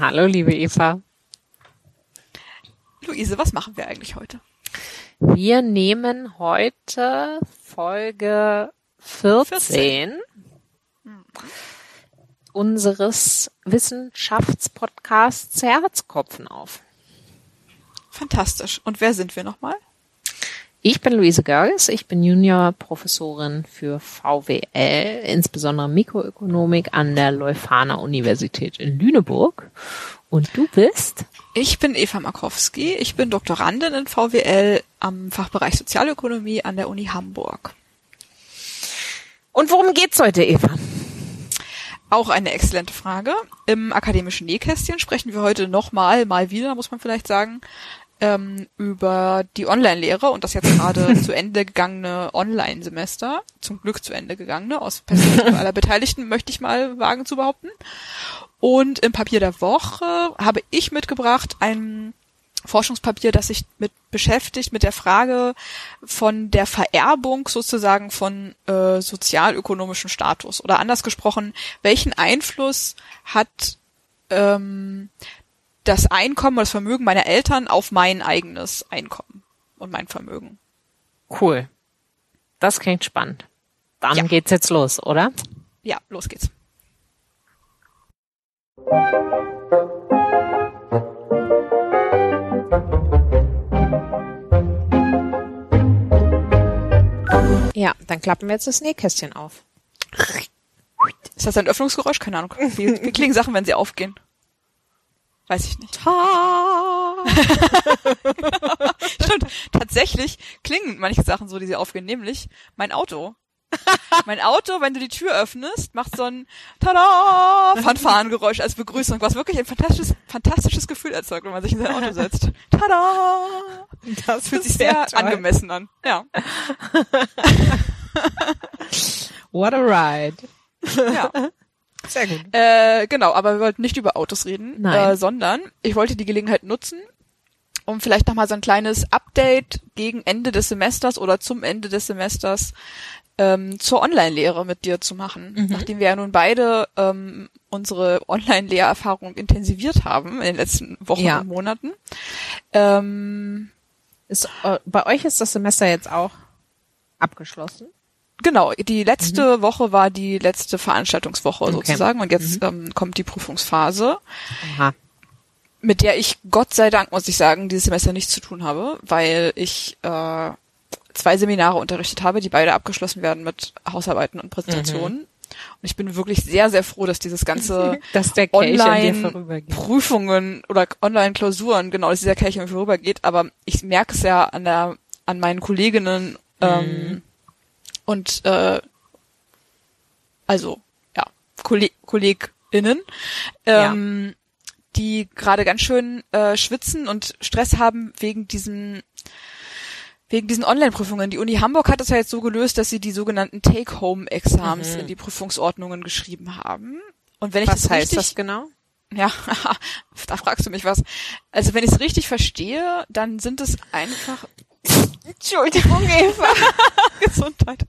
Hallo, liebe Eva. Luise, was machen wir eigentlich heute? Wir nehmen heute Folge 14, 14. unseres Wissenschaftspodcasts Herzkopfen auf. Fantastisch. Und wer sind wir nochmal? Ich bin Luise Görges, ich bin Juniorprofessorin für VWL, insbesondere Mikroökonomik an der Leuphana Universität in Lüneburg. Und du bist? Ich bin Eva Markowski, ich bin Doktorandin in VWL am Fachbereich Sozialökonomie an der Uni Hamburg. Und worum geht's heute, Eva? Auch eine exzellente Frage. Im akademischen Nähkästchen sprechen wir heute nochmal, mal wieder, muss man vielleicht sagen, ähm, über die Online-Lehre und das jetzt gerade zu Ende gegangene Online-Semester, zum Glück zu Ende gegangene, aus Perspektive aller Beteiligten, möchte ich mal wagen zu behaupten. Und im Papier der Woche habe ich mitgebracht ein Forschungspapier, das sich mit beschäftigt mit der Frage von der Vererbung sozusagen von äh, sozialökonomischem Status oder anders gesprochen, welchen Einfluss hat ähm, das Einkommen oder das Vermögen meiner Eltern auf mein eigenes Einkommen und mein Vermögen. Cool. Das klingt spannend. Dann ja. geht's jetzt los, oder? Ja, los geht's. Ja, dann klappen wir jetzt das Nähkästchen auf. Ist das ein Öffnungsgeräusch? Keine Ahnung. Wie, wie klingen Sachen, wenn sie aufgehen? Weiß ich nicht. Ta Stimmt, tatsächlich klingen manche Sachen so, die sie aufgehen, nämlich mein Auto. mein Auto, wenn du die Tür öffnest, macht so ein Tada! Fanfarengeräusch als Begrüßung, was wirklich ein fantastisches, fantastisches Gefühl erzeugt, wenn man sich in sein Auto setzt. Tada! Das fühlt sich sehr, sehr angemessen an. Ja. What a ride. Ja. Sehr gut. Äh, genau, aber wir wollten nicht über Autos reden. Äh, sondern ich wollte die Gelegenheit nutzen, um vielleicht nochmal so ein kleines Update gegen Ende des Semesters oder zum Ende des Semesters ähm, zur Online-Lehre mit dir zu machen. Mhm. Nachdem wir ja nun beide ähm, unsere Online-Lehrerfahrung intensiviert haben in den letzten Wochen ja. und Monaten. Ähm, ist, äh, bei euch ist das Semester jetzt auch abgeschlossen? Genau, die letzte mhm. Woche war die letzte Veranstaltungswoche okay. sozusagen und jetzt mhm. ähm, kommt die Prüfungsphase, Aha. mit der ich Gott sei Dank, muss ich sagen, dieses Semester nichts zu tun habe, weil ich äh, zwei Seminare unterrichtet habe, die beide abgeschlossen werden mit Hausarbeiten und Präsentationen. Mhm. Und ich bin wirklich sehr, sehr froh, dass dieses ganze dass Online-Prüfungen oder Online-Klausuren, genau, dass dieser Kelch mir vorübergeht. Aber ich merke es ja an der, an meinen Kolleginnen, ähm, mhm. Und äh, also ja, Kolleg KollegInnen, ähm, ja. die gerade ganz schön äh, schwitzen und Stress haben wegen diesen wegen diesen Online-Prüfungen. Die Uni Hamburg hat es ja jetzt so gelöst, dass sie die sogenannten Take-Home-Exams mhm. in die Prüfungsordnungen geschrieben haben. Und wenn ich was das heißt richtig, das genau? Ja, da fragst du mich was. Also wenn ich es richtig verstehe, dann sind es einfach Entschuldigung, Eva. Gesundheit.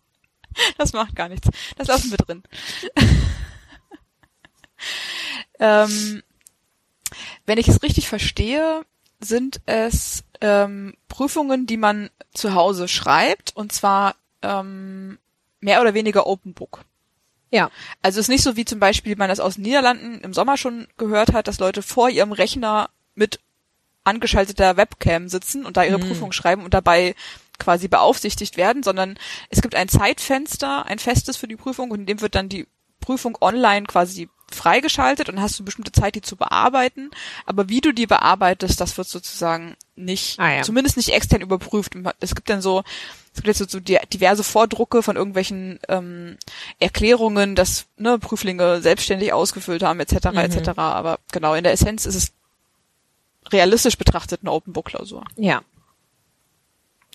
Das macht gar nichts. Das lassen wir drin. ähm, wenn ich es richtig verstehe, sind es ähm, Prüfungen, die man zu Hause schreibt, und zwar ähm, mehr oder weniger Open Book. Ja. Also es ist nicht so wie zum Beispiel man das aus den Niederlanden im Sommer schon gehört hat, dass Leute vor ihrem Rechner mit angeschalteter Webcam sitzen und da ihre mhm. Prüfung schreiben und dabei quasi beaufsichtigt werden, sondern es gibt ein Zeitfenster, ein festes für die Prüfung und in dem wird dann die Prüfung online quasi freigeschaltet und hast du bestimmte Zeit, die zu bearbeiten. Aber wie du die bearbeitest, das wird sozusagen nicht, ah, ja. zumindest nicht extern überprüft. Es gibt dann so, es gibt jetzt so diverse Vordrucke von irgendwelchen ähm, Erklärungen, dass ne, Prüflinge selbstständig ausgefüllt haben, etc. Mhm. etc. Aber genau, in der Essenz ist es realistisch betrachtet eine Open Book Klausur. Ja.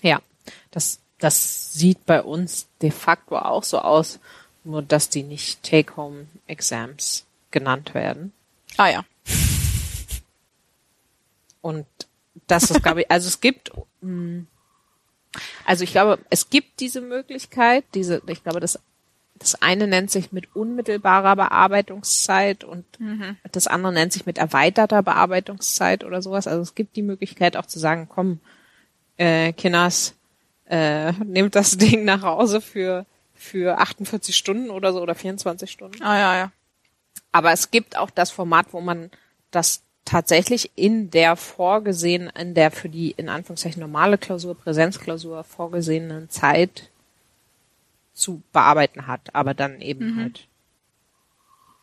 Ja. Das, das sieht bei uns de facto auch so aus, nur dass die nicht Take-Home-Exams genannt werden. Ah ja. Und das ist, glaube ich, also es gibt, mm, also ich glaube, es gibt diese Möglichkeit, diese, ich glaube, das das eine nennt sich mit unmittelbarer Bearbeitungszeit und Mhm. das andere nennt sich mit erweiterter Bearbeitungszeit oder sowas. Also es gibt die Möglichkeit auch zu sagen, komm, äh, Kinders, äh, nehmt das Ding nach Hause für, für 48 Stunden oder so oder 24 Stunden. Ah ja, ja. Aber es gibt auch das Format, wo man das tatsächlich in der vorgesehenen, in der für die in Anführungszeichen normale Klausur, Präsenzklausur vorgesehenen Zeit zu bearbeiten hat, aber dann eben halt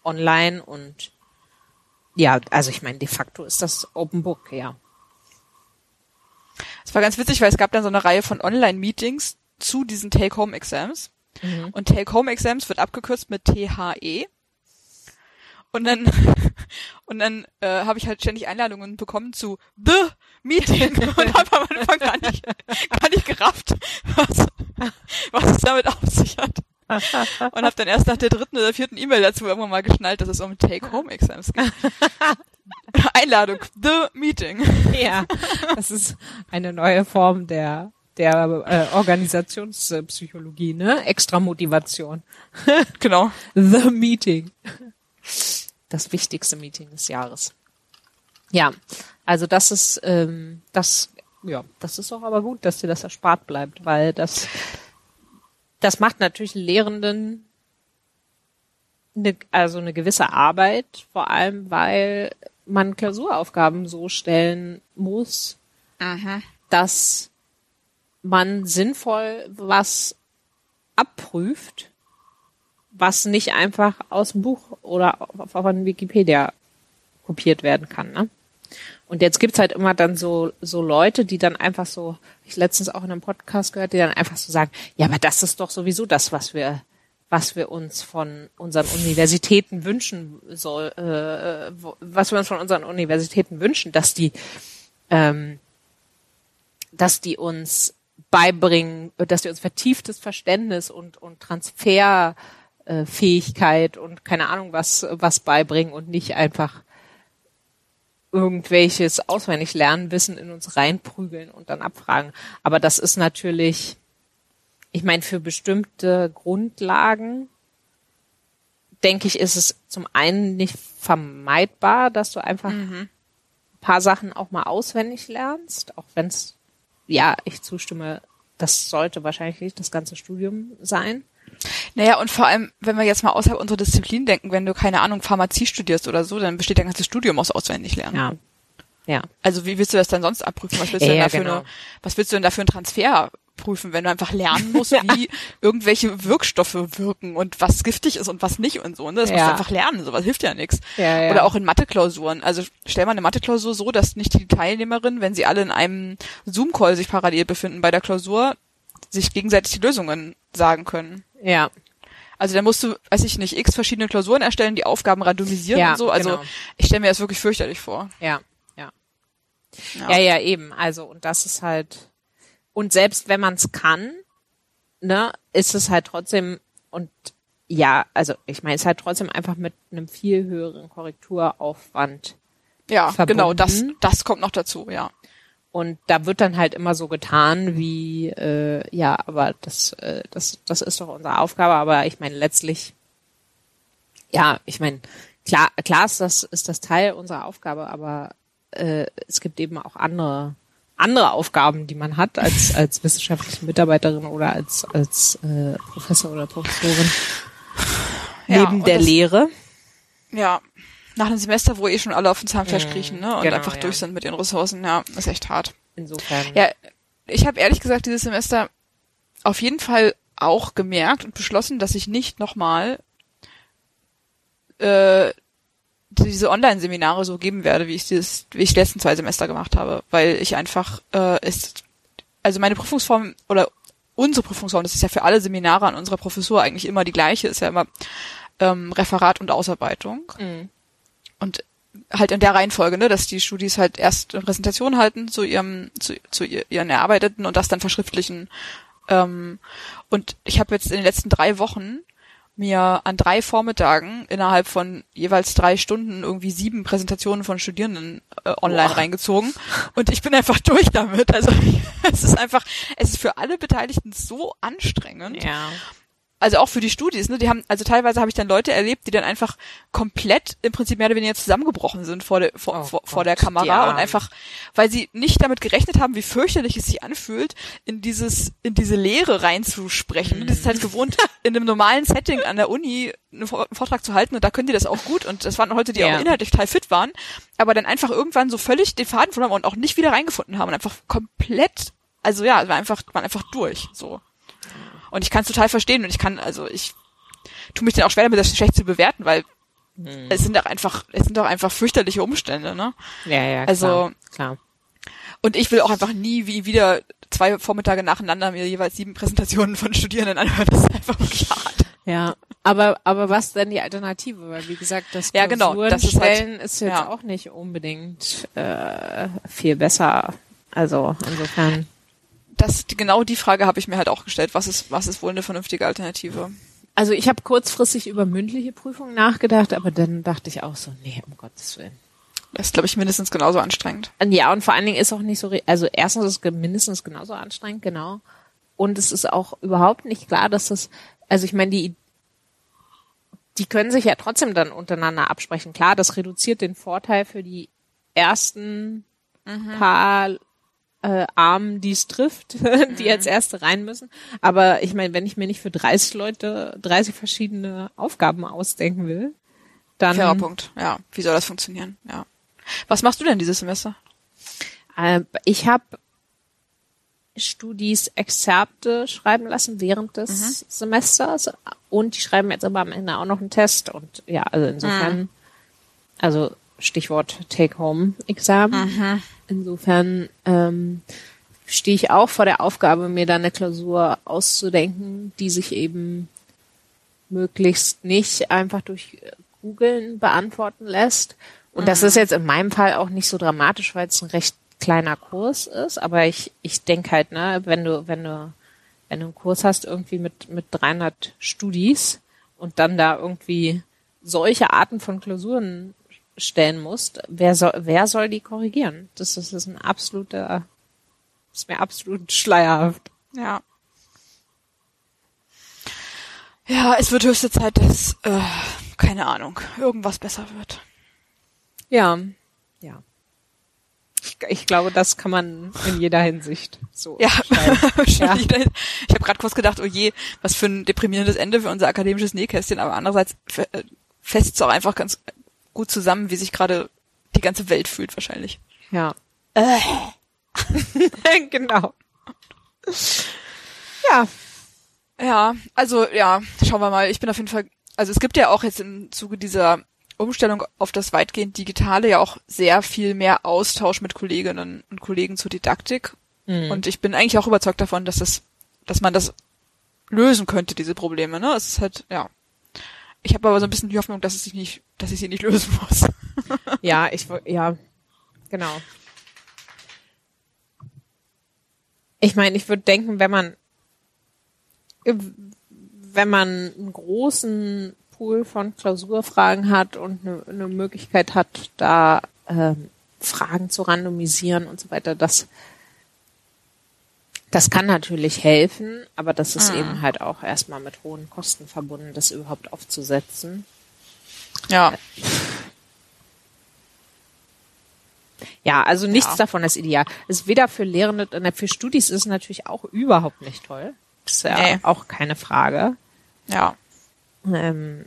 online und ja, also ich meine, de facto ist das Open Book, ja. Es war ganz witzig, weil es gab dann so eine Reihe von Online-Meetings zu diesen Take-Home-Exams. Und Take-Home-Exams wird abgekürzt mit THE. Und dann, und dann äh, habe ich halt ständig Einladungen bekommen zu The Meeting und habe am Anfang gar nicht, gar nicht gerafft, was, was es damit auf sich hat. Und habe dann erst nach der dritten oder vierten E-Mail dazu irgendwann mal geschnallt, dass es um Take-Home-Exams geht. Einladung, The Meeting. Ja, das ist eine neue Form der der äh, Organisationspsychologie, ne? Extra Motivation. Genau. The Meeting. Das wichtigste Meeting des Jahres. Ja, also das ist ähm, das ja, das ist auch aber gut, dass dir das erspart bleibt, weil das das macht natürlich Lehrenden eine, also eine gewisse Arbeit, vor allem weil man Klausuraufgaben so stellen muss, dass man sinnvoll was abprüft, was nicht einfach aus dem Buch oder von Wikipedia kopiert werden kann. Ne? Und jetzt gibt's halt immer dann so, so Leute, die dann einfach so, ich letztens auch in einem Podcast gehört, die dann einfach so sagen, ja, aber das ist doch sowieso das, was wir, was wir uns von unseren Universitäten wünschen soll, äh, was wir uns von unseren Universitäten wünschen, dass die, ähm, dass die uns beibringen, dass die uns vertieftes Verständnis und, und Transferfähigkeit und keine Ahnung was, was beibringen und nicht einfach irgendwelches auswendig lernen, Wissen in uns reinprügeln und dann abfragen. Aber das ist natürlich, ich meine, für bestimmte Grundlagen, denke ich, ist es zum einen nicht vermeidbar, dass du einfach ein paar Sachen auch mal auswendig lernst, auch wenn es, ja, ich zustimme, das sollte wahrscheinlich nicht das ganze Studium sein. Naja, und vor allem, wenn wir jetzt mal außerhalb unserer Disziplin denken, wenn du, keine Ahnung, Pharmazie studierst oder so, dann besteht dein ganzes Studium aus auswendig lernen. Ja. Ja. Also wie willst du das dann sonst abprüfen? Was willst du Ja, denn dafür genau. eine, was willst du denn dafür einen Transfer prüfen, wenn du einfach lernen musst, wie irgendwelche Wirkstoffe wirken und was giftig ist und was nicht und so. Ne? Das musst Ja. du einfach lernen, sowas hilft ja nichts. Ja, ja. Oder auch in Mathe-Klausuren. Also stell mal eine Mathe-Klausur so, dass nicht die Teilnehmerinnen, wenn sie alle in einem Zoom-Call sich parallel befinden bei der Klausur, sich gegenseitig die Lösungen sagen können. Ja. Also da musst du, weiß ich nicht, x verschiedene Klausuren erstellen, die Aufgaben randomisieren Ja, und so. Also genau. ich stelle mir das wirklich fürchterlich vor. Ja. Ja. Ja. Ja, ja, eben. Also, und das ist halt, und selbst wenn man es kann, ne, ist es halt trotzdem, und ja, also ich meine, es ist halt trotzdem einfach mit einem viel höheren Korrekturaufwand. Ja, verbunden. genau, das, das kommt noch dazu, ja. Und da wird dann halt immer so getan, wie, äh, ja, aber das, äh, das, das ist doch unsere Aufgabe, aber ich meine, letztlich, ja, ich meine, klar, klar ist das, ist das Teil unserer Aufgabe, aber äh, es gibt eben auch andere, andere Aufgaben, die man hat als, als wissenschaftliche Mitarbeiterin oder als, als äh, Professor oder Professorin. Ja, neben der das- Lehre. Ja. Nach einem Semester, wo eh schon alle auf den Zahnfleisch Mhm, kriechen, ne? Und genau, einfach ja. durch sind mit ihren Ressourcen, ja, ist echt hart. Insofern. Ja, ich habe ehrlich gesagt dieses Semester auf jeden Fall auch gemerkt und beschlossen, dass ich nicht nochmal äh, diese Online-Seminare so geben werde, wie ich dieses, wie ich die letzten zwei Semester gemacht habe, weil ich einfach äh, ist, also meine Prüfungsform oder unsere Prüfungsform, das ist ja für alle Seminare an unserer Professur eigentlich immer die gleiche, ist ja immer ähm, Referat und Ausarbeitung. Mhm. Und halt in der Reihenfolge, ne, dass die Studis halt erst eine Präsentation halten zu ihrem, zu, zu ihr- ihren Erarbeiteten und das dann verschriftlichen. Ähm, und ich habe jetzt in den letzten drei Wochen mir an drei Vormittagen innerhalb von jeweils drei Stunden irgendwie sieben Präsentationen von Studierenden äh, online Boah. reingezogen und ich bin einfach durch damit. Also es ist einfach, es ist für alle Beteiligten so anstrengend. Ja. Also auch für die Studis, ne, die haben, also teilweise habe ich dann Leute erlebt, die dann einfach komplett im Prinzip mehr oder weniger zusammengebrochen sind vor der, vor, Oh vor, vor der Kamera und einfach, weil sie nicht damit gerechnet haben, wie fürchterlich es sich anfühlt, in dieses, in diese Leere reinzusprechen. Mhm. Das ist halt gewohnt, in einem normalen Setting an der Uni einen Vor- einen Vortrag zu halten und da können die das auch gut und das waren Leute, die Ja. auch inhaltlich total fit waren, aber dann einfach irgendwann so völlig den Faden verloren haben und auch nicht wieder reingefunden haben und einfach komplett, also ja, war einfach, waren einfach durch, so. Und ich kann es total verstehen und ich kann, also ich tue mich dann auch schwer damit, das schlecht zu bewerten, weil Hm. es sind doch einfach, es sind doch einfach fürchterliche Umstände, ne? Ja, ja, Also- klar. klar. Und ich will auch einfach nie wie wieder zwei Vormittage nacheinander mir jeweils sieben Präsentationen von Studierenden anhören. Das ist einfach wirklich hart. Ja, aber aber was denn die Alternative? Weil wie gesagt, das Ja, genau, das ist halt- ist jetzt ja. auch nicht unbedingt äh, viel besser. Also insofern. Das, genau die Frage habe ich mir halt auch gestellt. Was ist, was ist wohl eine vernünftige Alternative? Also ich habe kurzfristig über mündliche Prüfungen nachgedacht, aber dann dachte ich auch so, nee, um Gottes Willen. Das ist, glaube ich, mindestens genauso anstrengend. Und Ja, und vor allen Dingen ist auch nicht so, also erstens ist es mindestens genauso anstrengend, genau. Und es ist auch überhaupt nicht klar, dass das, also ich meine, die, die können sich ja trotzdem dann untereinander absprechen. Klar, das reduziert den Vorteil für die ersten paar äh, Armen, die es trifft, die als erste rein müssen. Aber ich meine, wenn ich mir nicht für 30 Leute 30 verschiedene Aufgaben ausdenken will, dann Fairer Punkt. Ja. Wie soll das funktionieren? Ja. Was machst du denn dieses Semester? Äh, ich habe Studis Exzerpte schreiben lassen während des Semesters und die schreiben jetzt aber am Ende auch noch einen Test und ja, also insofern, also Stichwort Take-Home-Examen. Insofern ähm, stehe ich auch vor der Aufgabe, mir dann eine Klausur auszudenken, die sich eben möglichst nicht einfach durch Googeln beantworten lässt. Und das ist jetzt in meinem Fall auch nicht so dramatisch, weil es ein recht kleiner Kurs ist. Aber ich, ich denke halt, ne, wenn du, wenn du, wenn du einen Kurs hast irgendwie mit, mit 300 Studis und dann da irgendwie solche Arten von Klausuren stellen musst, wer soll, wer soll die korrigieren? Das, ist- das ist ein absoluter, das ist mir absolut schleierhaft. Ja. Ja, es wird höchste Zeit, dass, äh, keine Ahnung, irgendwas besser wird. Ja, ja. Ich, ich glaube, das kann man in jeder Hinsicht so Ja, Ja. ich habe gerade kurz gedacht, oh je, was für ein deprimierendes Ende für unser akademisches Nähkästchen, aber andererseits äh, fässt es auch einfach ganz gut zusammen, wie sich gerade die ganze Welt fühlt wahrscheinlich. Ja. Äh. genau. Ja. Ja, also ja, schauen wir mal. Ich bin auf jeden Fall, also es gibt ja auch jetzt im Zuge dieser Umstellung auf das weitgehend Digitale ja auch sehr viel mehr Austausch mit Kolleginnen und Kollegen zur Didaktik. Und ich bin eigentlich auch überzeugt davon, dass das, dass man das lösen könnte, diese Probleme. Ne? Es ist halt, ja. Ich habe aber so ein bisschen die Hoffnung, dass es sich nicht, dass ich sie nicht lösen muss. Ja, ich ja, genau. Ich meine, ich würde denken, wenn man wenn man einen großen Pool von Klausurfragen hat und eine, eine Möglichkeit hat, da ähm, Fragen zu randomisieren und so weiter, das das kann natürlich helfen, aber das ist eben halt auch erstmal mit hohen Kosten verbunden, das überhaupt aufzusetzen. Ja. Ja, also nichts Ja. davon ist ideal. Ist weder für Lehrende, äh, für Studis ist es natürlich auch überhaupt nicht toll. Das ist ja Nee. auch keine Frage. Ja. Ähm,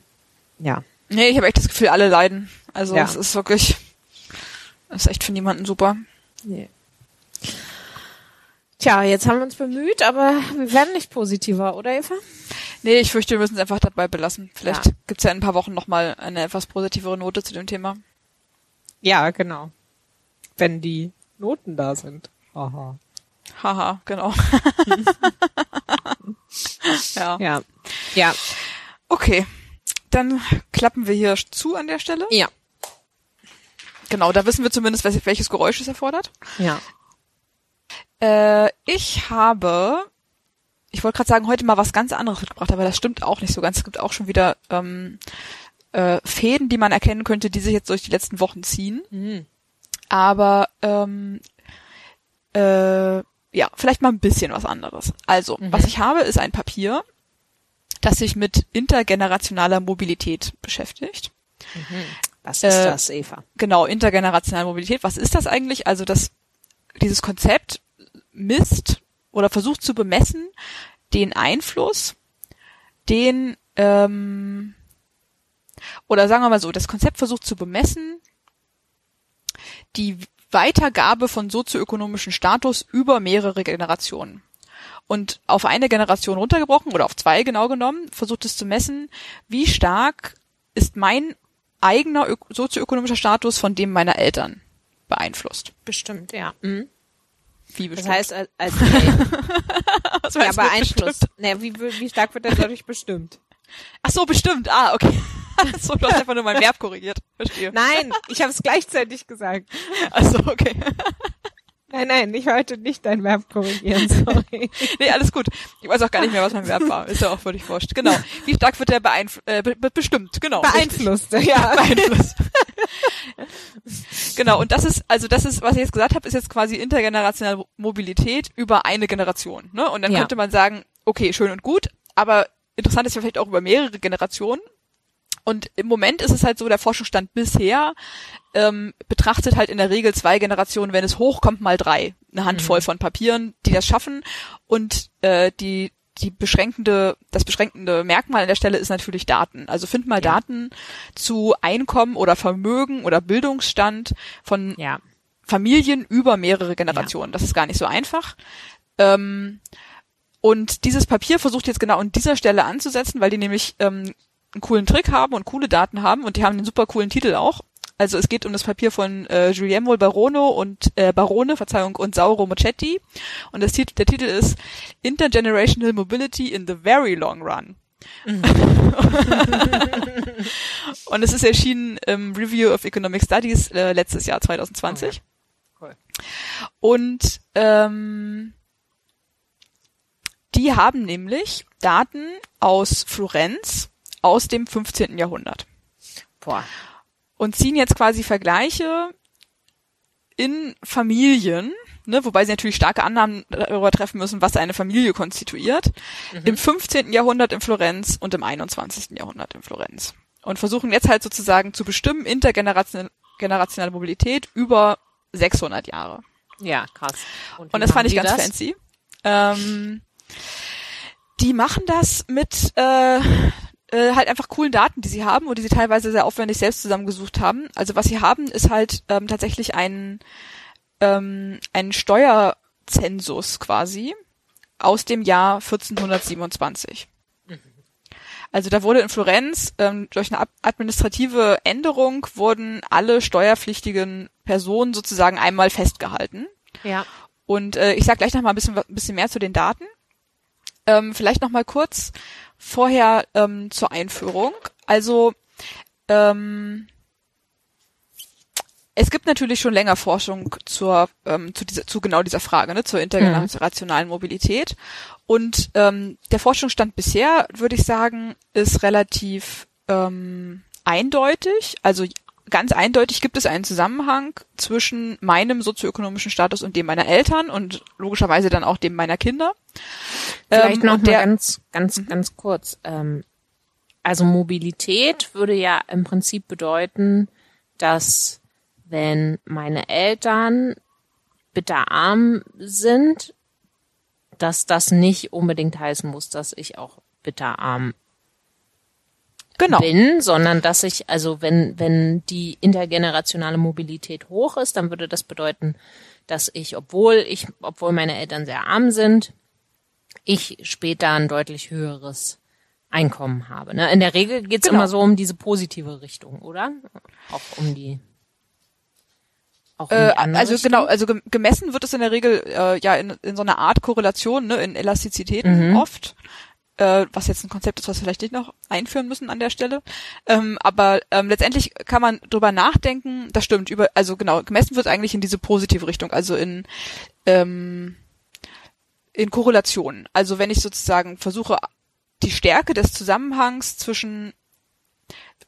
ja. Nee, ich habe echt das Gefühl, alle leiden. Also Ja. es ist wirklich, es ist echt für niemanden super. Nee. Tja, jetzt haben wir uns bemüht, aber wir werden nicht positiver, oder Eva? Nee, ich fürchte, wir müssen es einfach dabei belassen. Vielleicht Ja. gibt's ja in ein paar Wochen nochmal eine etwas positivere Note zu dem Thema. Ja, genau. Wenn die Noten da sind. Aha. Haha, genau. ja. Ja. Ja. Okay. Dann klappen wir hier zu an der Stelle. Ja. Genau, da wissen wir zumindest, welches, welches Geräusch es erfordert. Ja. Äh, ich habe, ich wollte gerade sagen, heute mal was ganz anderes mitgebracht, aber das stimmt auch nicht so ganz. Es gibt auch schon wieder ähm, äh, Fäden, die man erkennen könnte, die sich jetzt durch die letzten Wochen ziehen. Mhm. Aber ähm, äh, ja, vielleicht mal ein bisschen was anderes. Also, was ich habe, ist ein Papier, das sich mit intergenerationaler Mobilität beschäftigt. Was ist Äh, das, Eva? Genau, intergenerationale Mobilität. Was ist das eigentlich? Also das, dieses Konzept misst oder versucht zu bemessen den Einfluss, den, ähm, oder sagen wir mal so, das Konzept versucht zu bemessen die Weitergabe von sozioökonomischen Status über mehrere Generationen. Und auf eine Generation runtergebrochen oder auf zwei genau genommen, versucht es zu messen, wie stark ist mein eigener ök- sozioökonomischer Status von dem meiner Eltern beeinflusst. Bestimmt, ja. Mhm. Wie Das bestimmt. heißt, als, als Was ja, beeinflusst. bestimmt? Naja, wie, wie stark wird das dadurch bestimmt? Ach so, bestimmt. Ah, okay. so, du hast einfach nur mein Verb korrigiert. Verstehe. Nein, ich habe es gleichzeitig gesagt. Ach so, okay. Nein, nein, ich wollte nicht dein Verb korrigieren, sorry. Nee, alles gut. Ich weiß auch gar nicht mehr, was mein Verb war. Ist ja auch völlig wurscht. Genau. Wie stark wird der beeinf äh, be be bestimmt? Genau. Beeinflusst, ja. beeinflusst. genau, und das ist, also das ist, was ich jetzt gesagt habe, ist jetzt quasi intergenerationale Mobilität über eine Generation. Ne? Und dann Ja. könnte man sagen, okay, schön und gut, aber interessant ist ja vielleicht auch über mehrere Generationen. Und im Moment ist es halt so, der Forschungsstand bisher ähm, betrachtet halt in der Regel zwei Generationen, wenn es hochkommt, mal drei. Eine Handvoll von Papieren, die das schaffen. Und äh, die die beschränkende, das beschränkende Merkmal an der Stelle ist natürlich Daten. Also find mal Ja. Daten zu Einkommen oder Vermögen oder Bildungsstand von Ja. Familien über mehrere Generationen. Das ist gar nicht so einfach. Ähm, und dieses Papier versucht jetzt genau an dieser Stelle anzusetzen, weil die nämlich ähm, einen coolen Trick haben und coole Daten haben und die haben einen super coolen Titel auch. Also es geht um das Papier von äh, Guglielmo Barono und äh, Barone, Verzeihung, und Sauro Mocetti. Und das Tit der Titel ist Intergenerational Mobility in the Very Long Run. und es ist erschienen im Review of Economic Studies äh, letztes Jahr 2020. Cool. Und ähm, die haben nämlich Daten aus Florenz aus dem 15. Jahrhundert Boah. und ziehen jetzt quasi Vergleiche in Familien, ne, wobei sie natürlich starke Annahmen darüber treffen müssen, was eine Familie konstituiert, im 15. Jahrhundert in Florenz und im 21. Jahrhundert in Florenz. Und versuchen jetzt halt sozusagen zu bestimmen, intergenerationale generationale Mobilität über 600 Jahre. Ja, krass. Und wie das fand ich ganz das? fancy. Ähm, die machen das mit äh, äh, halt einfach coolen Daten, die sie haben und die sie teilweise sehr aufwendig selbst zusammengesucht haben. Also was sie haben, ist halt ähm, tatsächlich ein, ähm, ein Steuerzensus quasi aus dem Jahr 1427. Also da wurde in Florenz ähm, durch eine administrative Änderung wurden alle steuerpflichtigen Personen sozusagen einmal festgehalten. Ja. Und äh, ich sage gleich noch mal ein bisschen, ein bisschen mehr zu den Daten. Ähm, vielleicht noch mal kurz vorher ähm, zur Einführung. Also ähm, es gibt natürlich schon länger Forschung zur ähm, zu, dieser, zu genau dieser Frage, ne, zur intergenerationalen Mobilität. Und ähm, der Forschungsstand bisher, würde ich sagen, ist relativ ähm, eindeutig. Also ganz eindeutig gibt es einen Zusammenhang zwischen meinem sozioökonomischen Status und dem meiner Eltern und logischerweise dann auch dem meiner Kinder. Vielleicht Ähm, noch und mal der- ganz, ganz, ganz kurz. Ähm, also Mobilität würde ja im Prinzip bedeuten, dass wenn meine Eltern bitterarm sind, dass das nicht unbedingt heißen muss, dass ich auch bitterarm Genau. bin, sondern dass ich, also wenn, wenn die intergenerationale Mobilität hoch ist, dann würde das bedeuten, dass ich, obwohl ich, obwohl meine Eltern sehr arm sind, ich später ein deutlich höheres Einkommen habe. Ne? In der Regel geht's Genau. immer so um diese positive Richtung, oder? Auch um die. Auch um Äh, die andere also Richtung? genau, also gem- gemessen wird es in der Regel äh, ja in, in so einer Art Korrelation, ne, in Elastizitäten Mhm. oft, äh, was jetzt ein Konzept ist, was wir vielleicht nicht noch einführen müssen an der Stelle. Ähm, aber ähm, letztendlich kann man drüber nachdenken, das stimmt, über, also genau, gemessen wird eigentlich in diese positive Richtung, also in ähm, in Korrelation. Also wenn ich sozusagen versuche, die Stärke des Zusammenhangs zwischen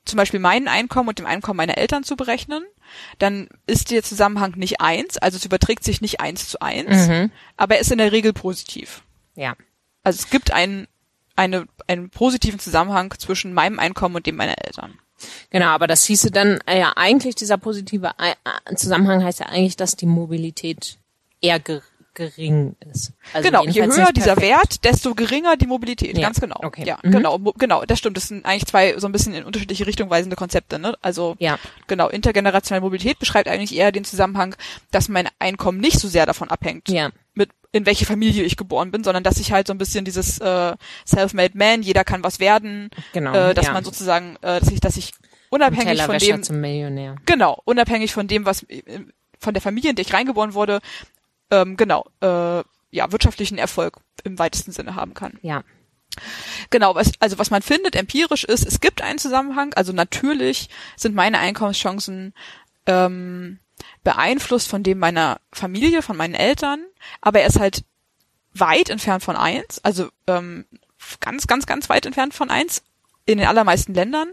zum Beispiel mein Einkommen und dem Einkommen meiner Eltern zu berechnen, dann ist der Zusammenhang nicht eins, also es überträgt sich nicht eins zu eins, Mhm. aber er ist in der Regel positiv. Ja. Also es gibt einen eine, einen positiven Zusammenhang zwischen meinem Einkommen und dem meiner Eltern. Genau, aber das hieße dann, äh, ja, eigentlich dieser positive äh, Zusammenhang heißt ja eigentlich, dass die Mobilität eher gering ist. Also genau, je höher dieser Wert, desto geringer die Mobilität. Ja. Ganz genau. Okay. Ja, Mhm. genau, genau, das stimmt. Das sind eigentlich zwei so ein bisschen in unterschiedliche Richtungen weisende Konzepte. Ne? Also Ja. genau, intergenerationale Mobilität beschreibt eigentlich eher den Zusammenhang, dass mein Einkommen nicht so sehr davon abhängt, Ja. mit in welche Familie ich geboren bin, sondern dass ich halt so ein bisschen dieses äh, self-made man, jeder kann was werden, Genau, äh, dass ja. man sozusagen, äh, dass ich, dass ich unabhängig von dem, genau, unabhängig von dem, was äh, von der Familie, in der ich reingeboren wurde, ähm, genau, äh, ja, wirtschaftlichen Erfolg im weitesten Sinne haben kann. Ja. Genau, was, also was man findet empirisch ist, es gibt einen Zusammenhang, also natürlich sind meine Einkommenschancen ähm, beeinflusst von dem meiner Familie, von meinen Eltern, aber er ist halt weit entfernt von eins, also ähm, ganz, ganz, ganz weit entfernt von eins in den allermeisten Ländern.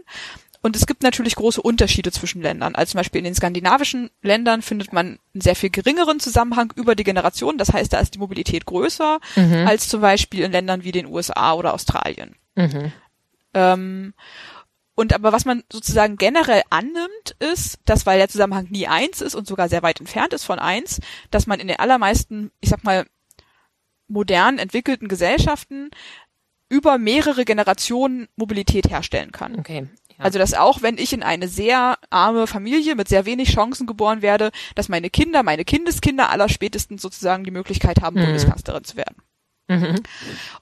Und es gibt natürlich große Unterschiede zwischen Ländern. Also zum Beispiel in den skandinavischen Ländern findet man einen sehr viel geringeren Zusammenhang über die Generation. Das heißt, da ist die Mobilität größer als zum Beispiel in Ländern wie den USA oder Australien. Mhm. Ähm, und aber was man sozusagen generell annimmt, ist, dass weil der Zusammenhang nie eins ist und sogar sehr weit entfernt ist von eins, dass man in den allermeisten, ich sag mal, modern entwickelten Gesellschaften über mehrere Generationen Mobilität herstellen kann. Okay. Ja. Also dass auch wenn ich in eine sehr arme Familie mit sehr wenig Chancen geboren werde, dass meine Kinder, meine Kindeskinder aller spätestens sozusagen die Möglichkeit haben, Bundeskanzlerin zu werden. mhm.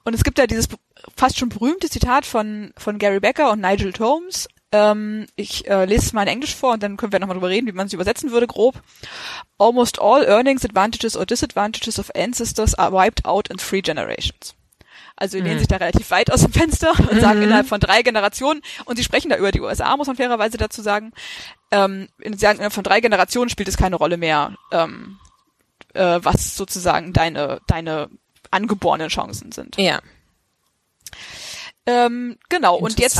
Und es gibt ja dieses fast schon berühmte Zitat von, von Gary Becker und Nigel Tomes. Ähm, ich äh, lese es mal in Englisch vor und dann können wir nochmal drüber reden, wie man es übersetzen würde, grob. Almost all earnings, advantages or disadvantages of ancestors are wiped out in three generations. Also lehnen sich da relativ weit aus dem Fenster und sagen innerhalb von drei Generationen, und sie sprechen da über die USA, muss man fairerweise dazu sagen, ähm, sie sagen, innerhalb von drei Generationen spielt es keine Rolle mehr, ähm, äh, was sozusagen deine, deine angeborenen Chancen sind. ja. Ähm, genau, und jetzt,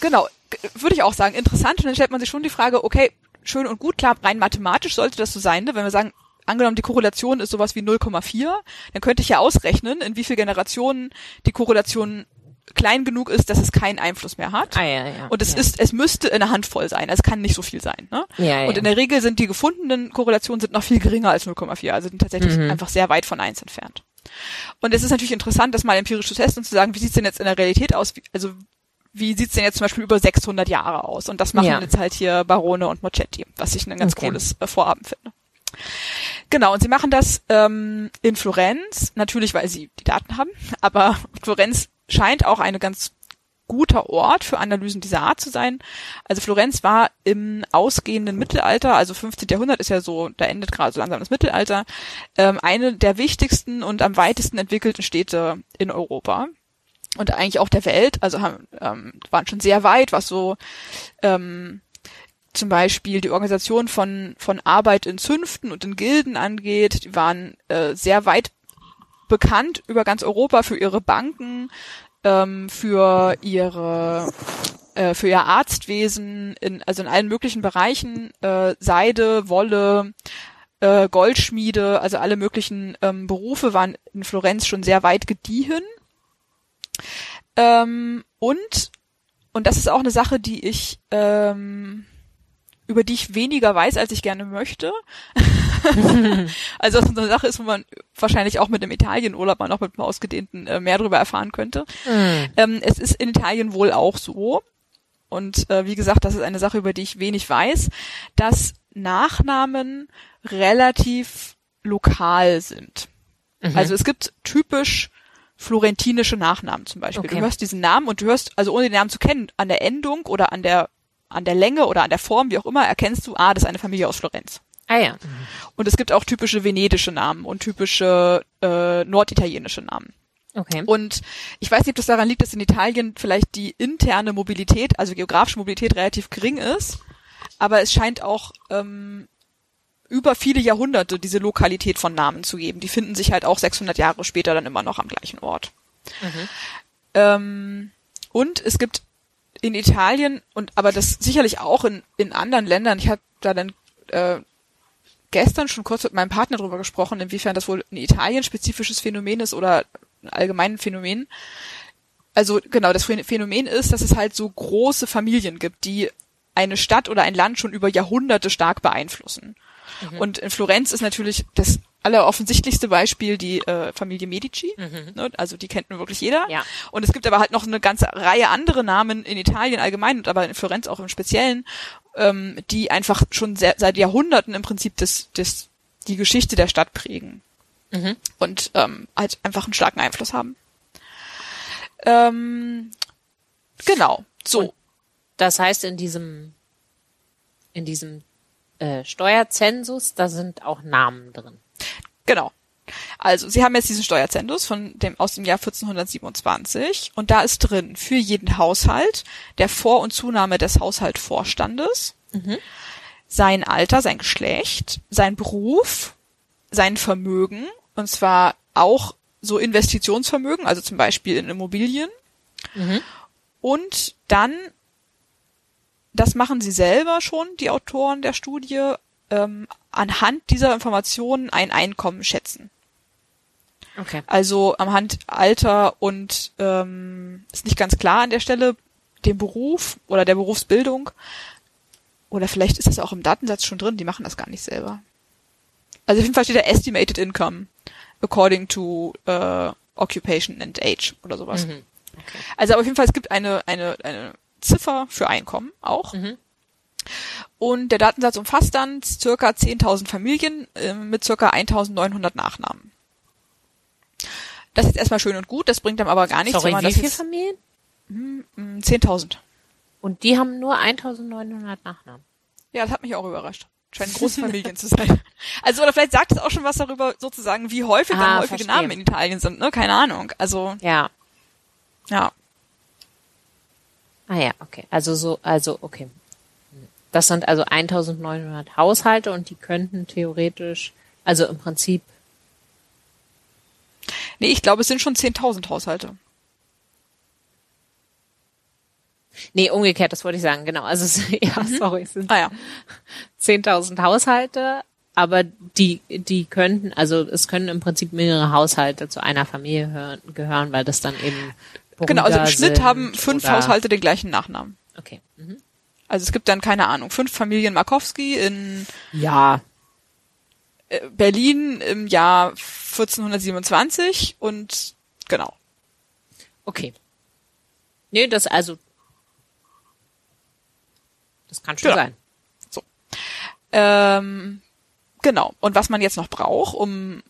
genau, würde ich auch sagen, interessant. Und dann stellt man sich schon die Frage, okay, schön und gut, klar, rein mathematisch sollte das so sein, ne? wenn wir sagen, angenommen, die Korrelation ist sowas wie 0,4, dann könnte ich ja ausrechnen, in wie viel Generationen die Korrelation klein genug ist, dass es keinen Einfluss mehr hat. Ah, ja, ja. Und es ja. ist, es müsste in einer Handvoll sein. Es kann nicht so viel sein. Ne? Ja, ja. Und in der Regel sind die gefundenen Korrelationen sind noch viel geringer als 0,4, also sind tatsächlich Mhm. einfach sehr weit von eins entfernt. Und es ist natürlich interessant, das mal empirisch zu testen und zu sagen, wie sieht's denn jetzt in der Realität aus? Wie, also wie sieht's denn jetzt zum Beispiel über 600 Jahre aus? Und das machen jetzt halt hier Barone und Mocetti, was ich ein ganz Okay. cooles äh, Vorhaben finde. Genau, und sie machen das ähm, in Florenz, natürlich, weil sie die Daten haben, aber Florenz scheint auch eine ganz guter Ort für Analysen dieser Art zu sein. Also Florenz war im ausgehenden Mittelalter, also 15. Jahrhundert ist ja so, da endet gerade so langsam das Mittelalter, ähm, eine der wichtigsten und am weitesten entwickelten Städte in Europa und eigentlich auch der Welt. Also haben, ähm, waren schon sehr weit, was so ähm, zum Beispiel die Organisation von, von Arbeit in Zünften und in Gilden angeht. Die waren äh, sehr weit bekannt über ganz Europa für ihre Banken, ähm, für ihre äh, für ihr Arztwesen, in, also in allen möglichen Bereichen, äh, Seide, Wolle, äh, Goldschmiede, also alle möglichen ähm, Berufe waren in Florenz schon sehr weit gediehen. Ähm, und, und das ist auch eine Sache, die ich, ähm, über die ich weniger weiß, als ich gerne möchte. also was so eine Sache ist, wo man wahrscheinlich auch mit dem Italienurlaub mal noch mit einem ausgedehnten äh, mehr darüber erfahren könnte. Hm. Ähm, es ist in Italien wohl auch so. Und äh, wie gesagt, das ist eine Sache, über die ich wenig weiß, dass Nachnamen relativ lokal sind. Mhm. Also es gibt typisch florentinische Nachnamen zum Beispiel. Okay. Du hörst diesen Namen und du hörst, also ohne den Namen zu kennen, an der Endung oder an der an der Länge oder an der Form, wie auch immer, erkennst du, ah, das ist eine Familie aus Florenz. Ah ja. Und es gibt auch typische venedische Namen und typische äh, norditalienische Namen. Okay. Und ich weiß nicht, ob das daran liegt, dass in Italien vielleicht die interne Mobilität, also geografische Mobilität relativ gering ist, aber es scheint auch ähm, über viele Jahrhunderte diese Lokalität von Namen zu geben. Die finden sich halt auch 600 Jahre später dann immer noch am gleichen Ort. Ähm, und es gibt in Italien und aber das sicherlich auch in, in anderen Ländern. Ich habe da dann äh, gestern schon kurz mit meinem Partner drüber gesprochen, inwiefern das wohl ein Italien spezifisches Phänomen ist oder ein allgemeines Phänomen. also genau, das Phänomen ist, dass es halt so große Familien gibt, die eine Stadt oder ein Land schon über Jahrhunderte stark beeinflussen. Mhm. Und in Florenz ist natürlich das alleroffensichtlichste Beispiel die äh, Familie Medici. Mhm. Ne? Also die kennt nur wirklich jeder. Ja. Und es gibt aber halt noch eine ganze Reihe andere Namen in Italien allgemein und aber in Florenz auch im Speziellen, ähm, die einfach schon sehr, seit Jahrhunderten im Prinzip das, das, die Geschichte der Stadt prägen. Mhm. Und ähm, halt einfach einen starken Einfluss haben. Ähm, genau. So. Und das heißt, in diesem, in diesem äh, Steuerzensus, da sind auch Namen drin. Genau. Also, Sie haben jetzt diesen Steuerzensus von dem, aus dem Jahr 1427 und da ist drin für jeden Haushalt der Vor- und Zunahme des Haushaltvorstandes, mhm. sein Alter, sein Geschlecht, sein Beruf, sein Vermögen und zwar auch so Investitionsvermögen, also zum Beispiel in Immobilien. Mhm. Und dann, das machen sie selber schon, die Autoren der Studie, ähm, anhand dieser Informationen ein Einkommen schätzen. Okay. Also anhand Alter und ähm, ist nicht ganz klar an der Stelle dem Beruf oder der Berufsbildung. Oder vielleicht ist das auch im Datensatz schon drin, die machen das gar nicht selber. Also auf jeden Fall steht da Estimated Income according to uh, Occupation and Age oder sowas. Mhm. Okay. Also auf jeden Fall, es gibt eine, eine, eine Ziffer für Einkommen auch. Mhm. Und der Datensatz umfasst dann circa 10.000 Familien äh, mit circa 1.900 Nachnamen. Das ist erstmal schön und gut, das bringt dann aber gar nichts. Sorry, wie viele Familien? 10.000. Hm, und die haben nur 1.900 Nachnamen? Ja, das hat mich auch überrascht scheinen Großfamilien zu sein. Also, oder vielleicht sagt es auch schon was darüber, sozusagen, wie häufig ah, dann häufige verstehe. Namen in Italien sind, ne? Keine Ahnung. Also. Ja. Ja. Ah ja, okay. Also so, also, okay. Das sind also 1900 Haushalte und die könnten theoretisch, also im Prinzip. Nee, ich glaube, es sind schon 10.000 Haushalte. Nee, umgekehrt, das wollte ich sagen, genau. Also es, ja, mhm. sorry, es sind ah, ja. 10.000 Haushalte, aber die, die könnten, also es können im Prinzip mehrere Haushalte zu einer Familie hören, gehören, weil das dann eben Brüder Genau, also im Schnitt haben fünf Haushalte den gleichen Nachnamen. Okay. Mhm. Also es gibt dann, keine Ahnung, fünf Familien Markowski in ja. Äh, Berlin im Jahr 1427 und genau. Okay. Nee, das also das kann schon genau. sein. So. Ähm, genau. Und was man jetzt noch braucht, um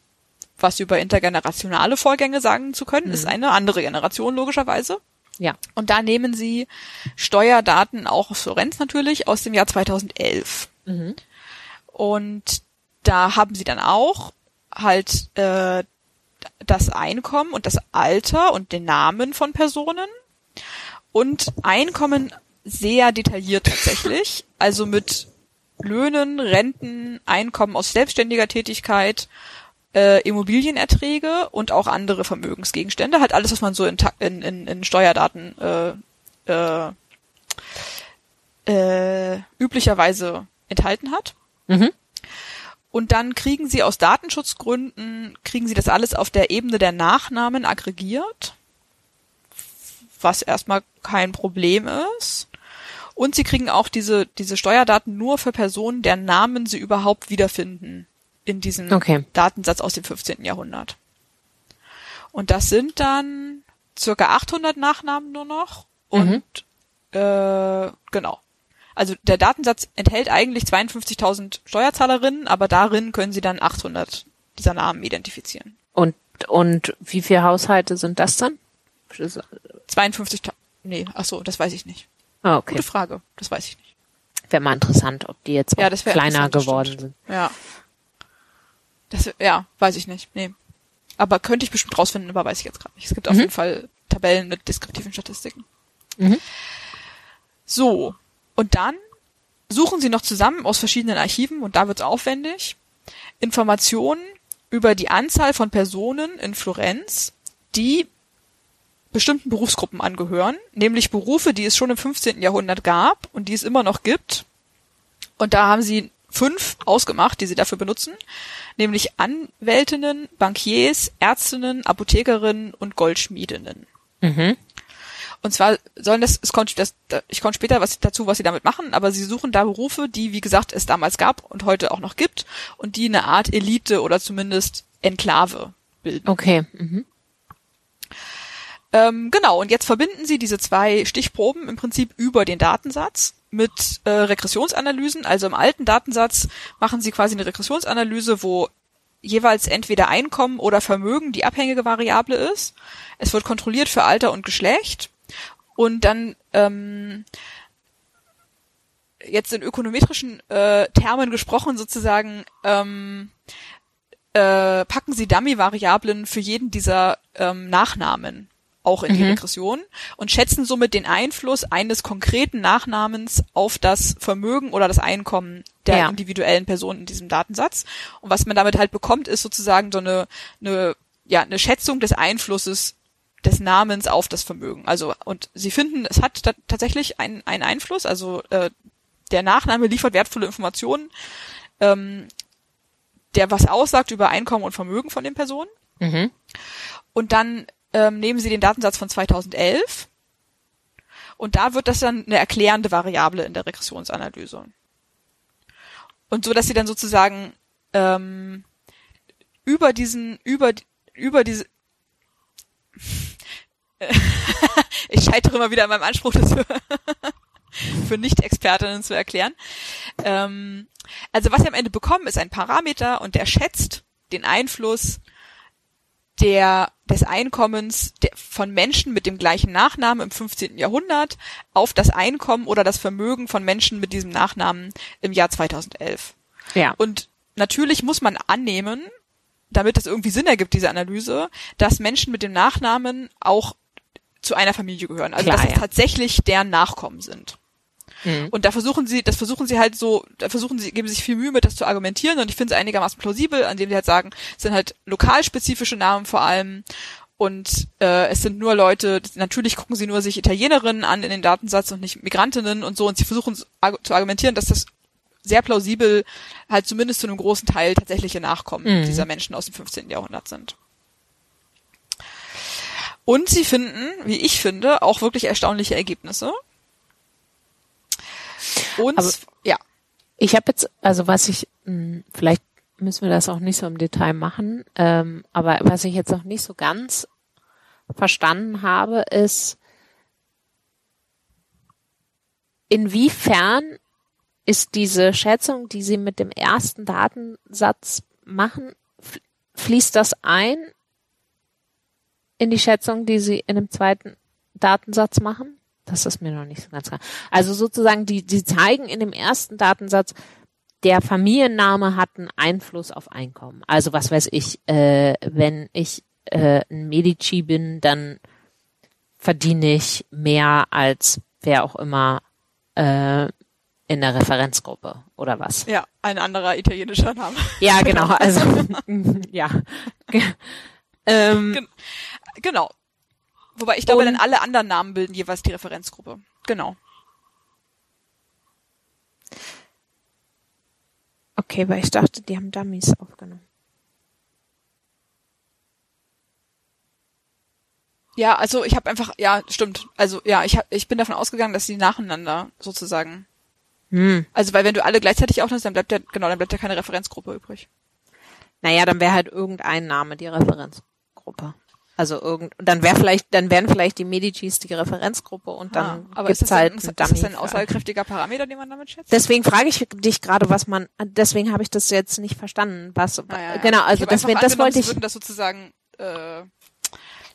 was über intergenerationale Vorgänge sagen zu können, mhm. ist eine andere Generation logischerweise. Ja. Und da nehmen sie Steuerdaten auch aus Florenz natürlich aus dem Jahr 2011. Mhm. Und da haben sie dann auch halt äh, das Einkommen und das Alter und den Namen von Personen und Einkommen sehr detailliert tatsächlich. Also mit Löhnen, Renten, Einkommen aus selbstständiger Tätigkeit, äh, Immobilienerträge und auch andere Vermögensgegenstände. Halt alles, was man so in, in, in, in Steuerdaten äh, äh, äh, üblicherweise enthalten hat. Mhm. Und dann kriegen sie aus Datenschutzgründen, kriegen sie das alles auf der Ebene der Nachnamen aggregiert, was erstmal kein Problem ist. Und sie kriegen auch diese, diese Steuerdaten nur für Personen, deren Namen sie überhaupt wiederfinden in diesem okay. Datensatz aus dem 15. Jahrhundert. Und das sind dann circa 800 Nachnamen nur noch. Und mhm. äh, genau. Also der Datensatz enthält eigentlich 52.000 Steuerzahlerinnen, aber darin können sie dann 800 dieser Namen identifizieren. Und und wie viele Haushalte sind das dann? 52.000. Nee, ach so, das weiß ich nicht. Ah, okay. Gute Frage. Das weiß ich nicht. Wäre mal interessant, ob die jetzt ja, kleiner geworden sind. Ja. Das, ja, weiß ich nicht. Nee. Aber könnte ich bestimmt rausfinden, aber weiß ich jetzt gerade nicht. Es gibt mhm. auf jeden Fall Tabellen mit deskriptiven Statistiken. Mhm. So. Und dann suchen sie noch zusammen aus verschiedenen Archiven, und da wird's aufwendig, Informationen über die Anzahl von Personen in Florenz, die bestimmten Berufsgruppen angehören, nämlich Berufe, die es schon im 15. Jahrhundert gab und die es immer noch gibt. Und da haben sie fünf ausgemacht, die sie dafür benutzen, nämlich Anwältinnen, Bankiers, Ärztinnen, Apothekerinnen und Goldschmiedinnen. Mhm. Und zwar sollen das, es kommt, das, ich komme später was dazu, was sie damit machen, aber sie suchen da Berufe, die, wie gesagt, es damals gab und heute auch noch gibt und die eine Art Elite oder zumindest Enklave bilden. Okay. Mhm. Ähm, genau, und jetzt verbinden sie diese zwei Stichproben im Prinzip über den Datensatz mit äh, Regressionsanalysen. Also im alten Datensatz machen sie quasi eine Regressionsanalyse, wo jeweils entweder Einkommen oder Vermögen die abhängige Variable ist. Es wird kontrolliert für Alter und Geschlecht. Und dann ähm, jetzt in ökonometrischen äh, Termen gesprochen sozusagen ähm, äh, packen sie Dummy-Variablen für jeden dieser ähm, Nachnamen auch in die mhm. Regression und schätzen somit den Einfluss eines konkreten Nachnamens auf das Vermögen oder das Einkommen der ja. individuellen Person in diesem Datensatz. Und was man damit halt bekommt, ist sozusagen so eine, eine, ja, eine Schätzung des Einflusses des Namens auf das Vermögen. Also, und sie finden, es hat tatsächlich einen, einen Einfluss, also äh, der Nachname liefert wertvolle Informationen, ähm, der was aussagt über Einkommen und Vermögen von den Personen. Mhm. Und dann ähm, nehmen Sie den Datensatz von 2011 und da wird das dann eine erklärende Variable in der Regressionsanalyse. Und so, dass Sie dann sozusagen ähm, über diesen, über, über diese ich scheitere immer wieder an meinem Anspruch, das für, Nicht-Expertinnen zu erklären. Ähm, also was Sie am Ende bekommen, ist ein Parameter und der schätzt den Einfluss der, des Einkommens der, von Menschen mit dem gleichen Nachnamen im 15. Jahrhundert auf das Einkommen oder das Vermögen von Menschen mit diesem Nachnamen im Jahr 2011. Ja. Und natürlich muss man annehmen, damit es irgendwie Sinn ergibt, diese Analyse, dass Menschen mit dem Nachnamen auch zu einer Familie gehören. Also Klar, dass es ja. tatsächlich deren Nachkommen sind. Mhm. Und da versuchen sie, das versuchen sie halt so, da versuchen sie, geben sich viel Mühe mit, das zu argumentieren und ich finde es einigermaßen plausibel, an dem sie halt sagen, es sind halt lokalspezifische Namen vor allem und äh, es sind nur Leute, natürlich gucken sie nur sich Italienerinnen an in den Datensatz und nicht Migrantinnen und so und sie versuchen zu argumentieren, dass das sehr plausibel halt zumindest zu einem großen Teil tatsächliche Nachkommen mhm. dieser Menschen aus dem 15. Jahrhundert sind. Und sie finden, wie ich finde, auch wirklich erstaunliche Ergebnisse. Und Aber ja. Ich habe jetzt, also was ich, mh, hm, vielleicht müssen wir das auch nicht so im Detail machen, ähm, aber was ich jetzt noch nicht so ganz verstanden habe, ist, inwiefern ist diese Schätzung, die Sie mit dem ersten Datensatz machen, fließt das ein in die Schätzung, die Sie in dem zweiten Datensatz machen? Das ist mir noch nicht so ganz klar. Also sozusagen, die, die zeigen in dem ersten Datensatz, der Familienname hat einen Einfluss auf Einkommen. Also was weiß ich, äh, wenn ich äh, ein Medici bin, dann verdiene ich mehr als wer auch immer äh, in der Referenzgruppe oder was? Ja, ein anderer italienischer Name. Ja, genau. Also ja. ähm, genau. Wobei ich glaube, dann alle anderen Namen bilden jeweils die Referenzgruppe. Genau. Okay, weil ich dachte, die haben Dummies aufgenommen. Ja, also ich habe einfach, ja, stimmt. Also ja, ich hab, ich bin davon ausgegangen, dass sie nacheinander sozusagen. Hm. Also weil wenn du alle gleichzeitig aufnimmst, dann bleibt ja genau, dann bleibt ja keine Referenzgruppe übrig. Naja, dann wäre halt irgendein Name die Referenzgruppe. Also irgend, dann wäre vielleicht, dann wären vielleicht die Medicis die Referenzgruppe und dann ah, aber gibt's ist das halt ein, ist das ein aussagekräftiger Parameter, den man damit schätzt? Deswegen frage ich dich gerade, was man, deswegen habe ich das jetzt nicht verstanden, was, ah, ja, ja. genau, also das, das wollte ich. würden das sozusagen, äh,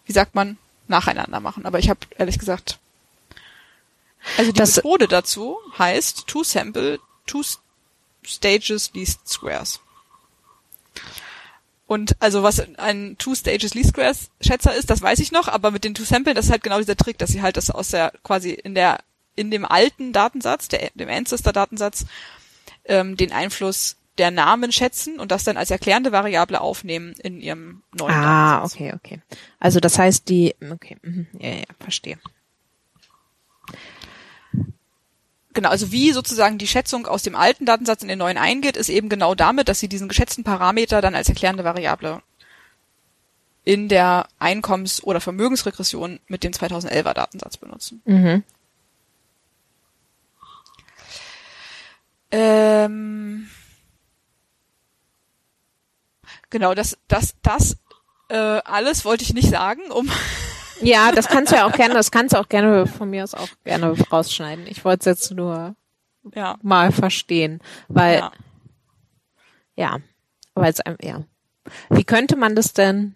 wie sagt man, nacheinander machen, aber ich habe ehrlich gesagt, also die das, Methode dazu heißt Two Sample, Two Stages Least Squares. Und also was ein Two-Stages Least Squares Schätzer ist, das weiß ich noch, aber mit den Two-Samplen, das ist halt genau dieser Trick, dass sie halt das aus der, quasi in der, in dem alten Datensatz, der, dem Ancestor-Datensatz, ähm, den Einfluss der Namen schätzen und das dann als erklärende Variable aufnehmen in ihrem neuen ah, Datensatz. Ah, okay, okay. Also das heißt, die, okay, mhm, ja, ja, verstehe. Genau, also wie sozusagen die Schätzung aus dem alten Datensatz in den neuen eingeht, ist eben genau damit, dass sie diesen geschätzten Parameter dann als erklärende Variable in der Einkommens- oder Vermögensregression mit dem 2011er Datensatz benutzen. Mhm. Ähm, genau, das, das, das äh, alles wollte ich nicht sagen, um Ja, das kannst du ja auch gerne, das kannst du auch gerne von mir aus auch gerne rausschneiden. Ich wollte es jetzt nur ja, mal verstehen, weil ja. ja, weil es einem ja. Wie könnte man das denn?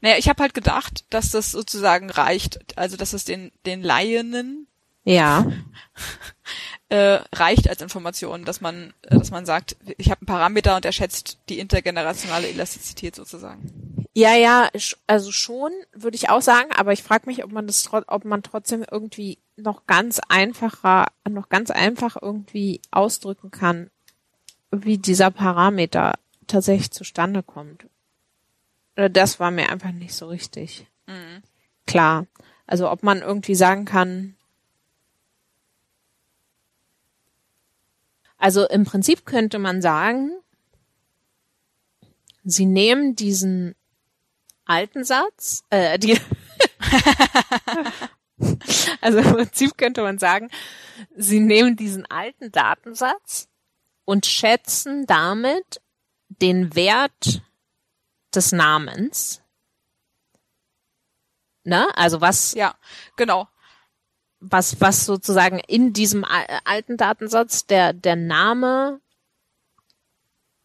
Naja, ich habe halt gedacht, dass das sozusagen reicht, also dass es den den Laienen Ja, äh, reicht als Information, dass man äh, dass man sagt, ich habe einen Parameter und er schätzt die intergenerationale Elastizität sozusagen. ja, ja, also schon würde ich auch sagen, aber ich frage mich, ob man das, ob man trotzdem irgendwie noch ganz einfacher, noch ganz einfach irgendwie ausdrücken kann, wie dieser Parameter tatsächlich zustande kommt. Oder Das war mir einfach nicht so richtig Mhm. klar. Also ob man irgendwie sagen kann, also im Prinzip könnte man sagen, sie nehmen diesen alten Satz, äh, die, also im Prinzip könnte man sagen, sie nehmen diesen alten Datensatz und schätzen damit den Wert des Namens. Ne? Also was Ja, genau. Was, was sozusagen in diesem al- alten Datensatz der, der Name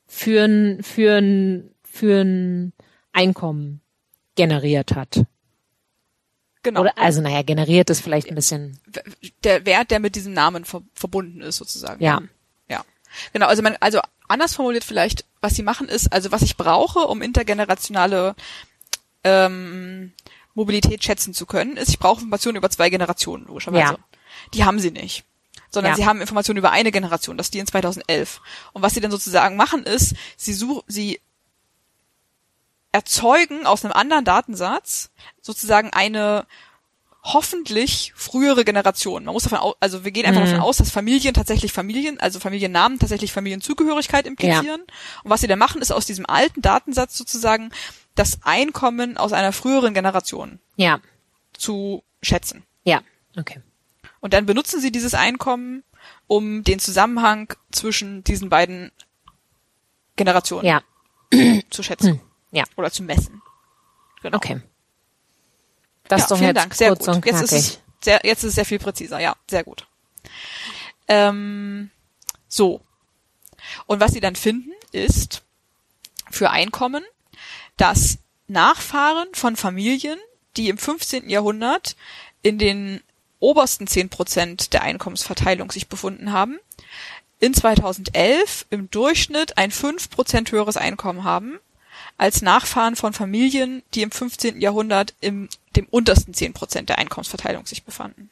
für ein, für ein, für ein Einkommen generiert hat. Genau. Oder, also, naja, generiert ist vielleicht ein bisschen, der Wert, der mit diesem Namen ver verbunden ist, sozusagen. ja, Ja. Genau, also man, also anders formuliert vielleicht, was sie machen ist, also was ich brauche, um intergenerationale ähm, Mobilität schätzen zu können, ist, ich brauche Informationen über zwei Generationen, logischerweise. Ja. Die haben sie nicht. Sondern Ja. sie haben Informationen über eine Generation, das ist die in 2011. Und was sie dann sozusagen machen ist, sie suchen, sie erzeugen aus einem anderen Datensatz sozusagen eine hoffentlich frühere Generation. Man muss davon aus, also wir gehen einfach Mhm. davon aus, dass Familien tatsächlich Familien, also Familiennamen tatsächlich Familienzugehörigkeit implizieren. Und was sie dann machen, ist aus diesem alten Datensatz sozusagen das Einkommen aus einer früheren Generation ja, zu schätzen. ja, okay. Und dann benutzen sie dieses Einkommen, um den Zusammenhang zwischen diesen beiden Generationen Ja, zu schätzen Hm, ja. oder zu messen. Genau. okay. Das ja, ist doch vielen jetzt Dank, sehr gut. Jetzt ist, es sehr, jetzt ist es sehr viel präziser, ja, sehr gut. Ähm, so. Und was sie dann finden, ist für Einkommen, dass Nachfahren von Familien, die im 15. Jahrhundert in den obersten 10 Prozent der Einkommensverteilung sich befunden haben, in 2011 im Durchschnitt ein 5 Prozent höheres Einkommen haben als Nachfahren von Familien, die im 15. Jahrhundert im dem untersten 10 Prozent der Einkommensverteilung sich befanden.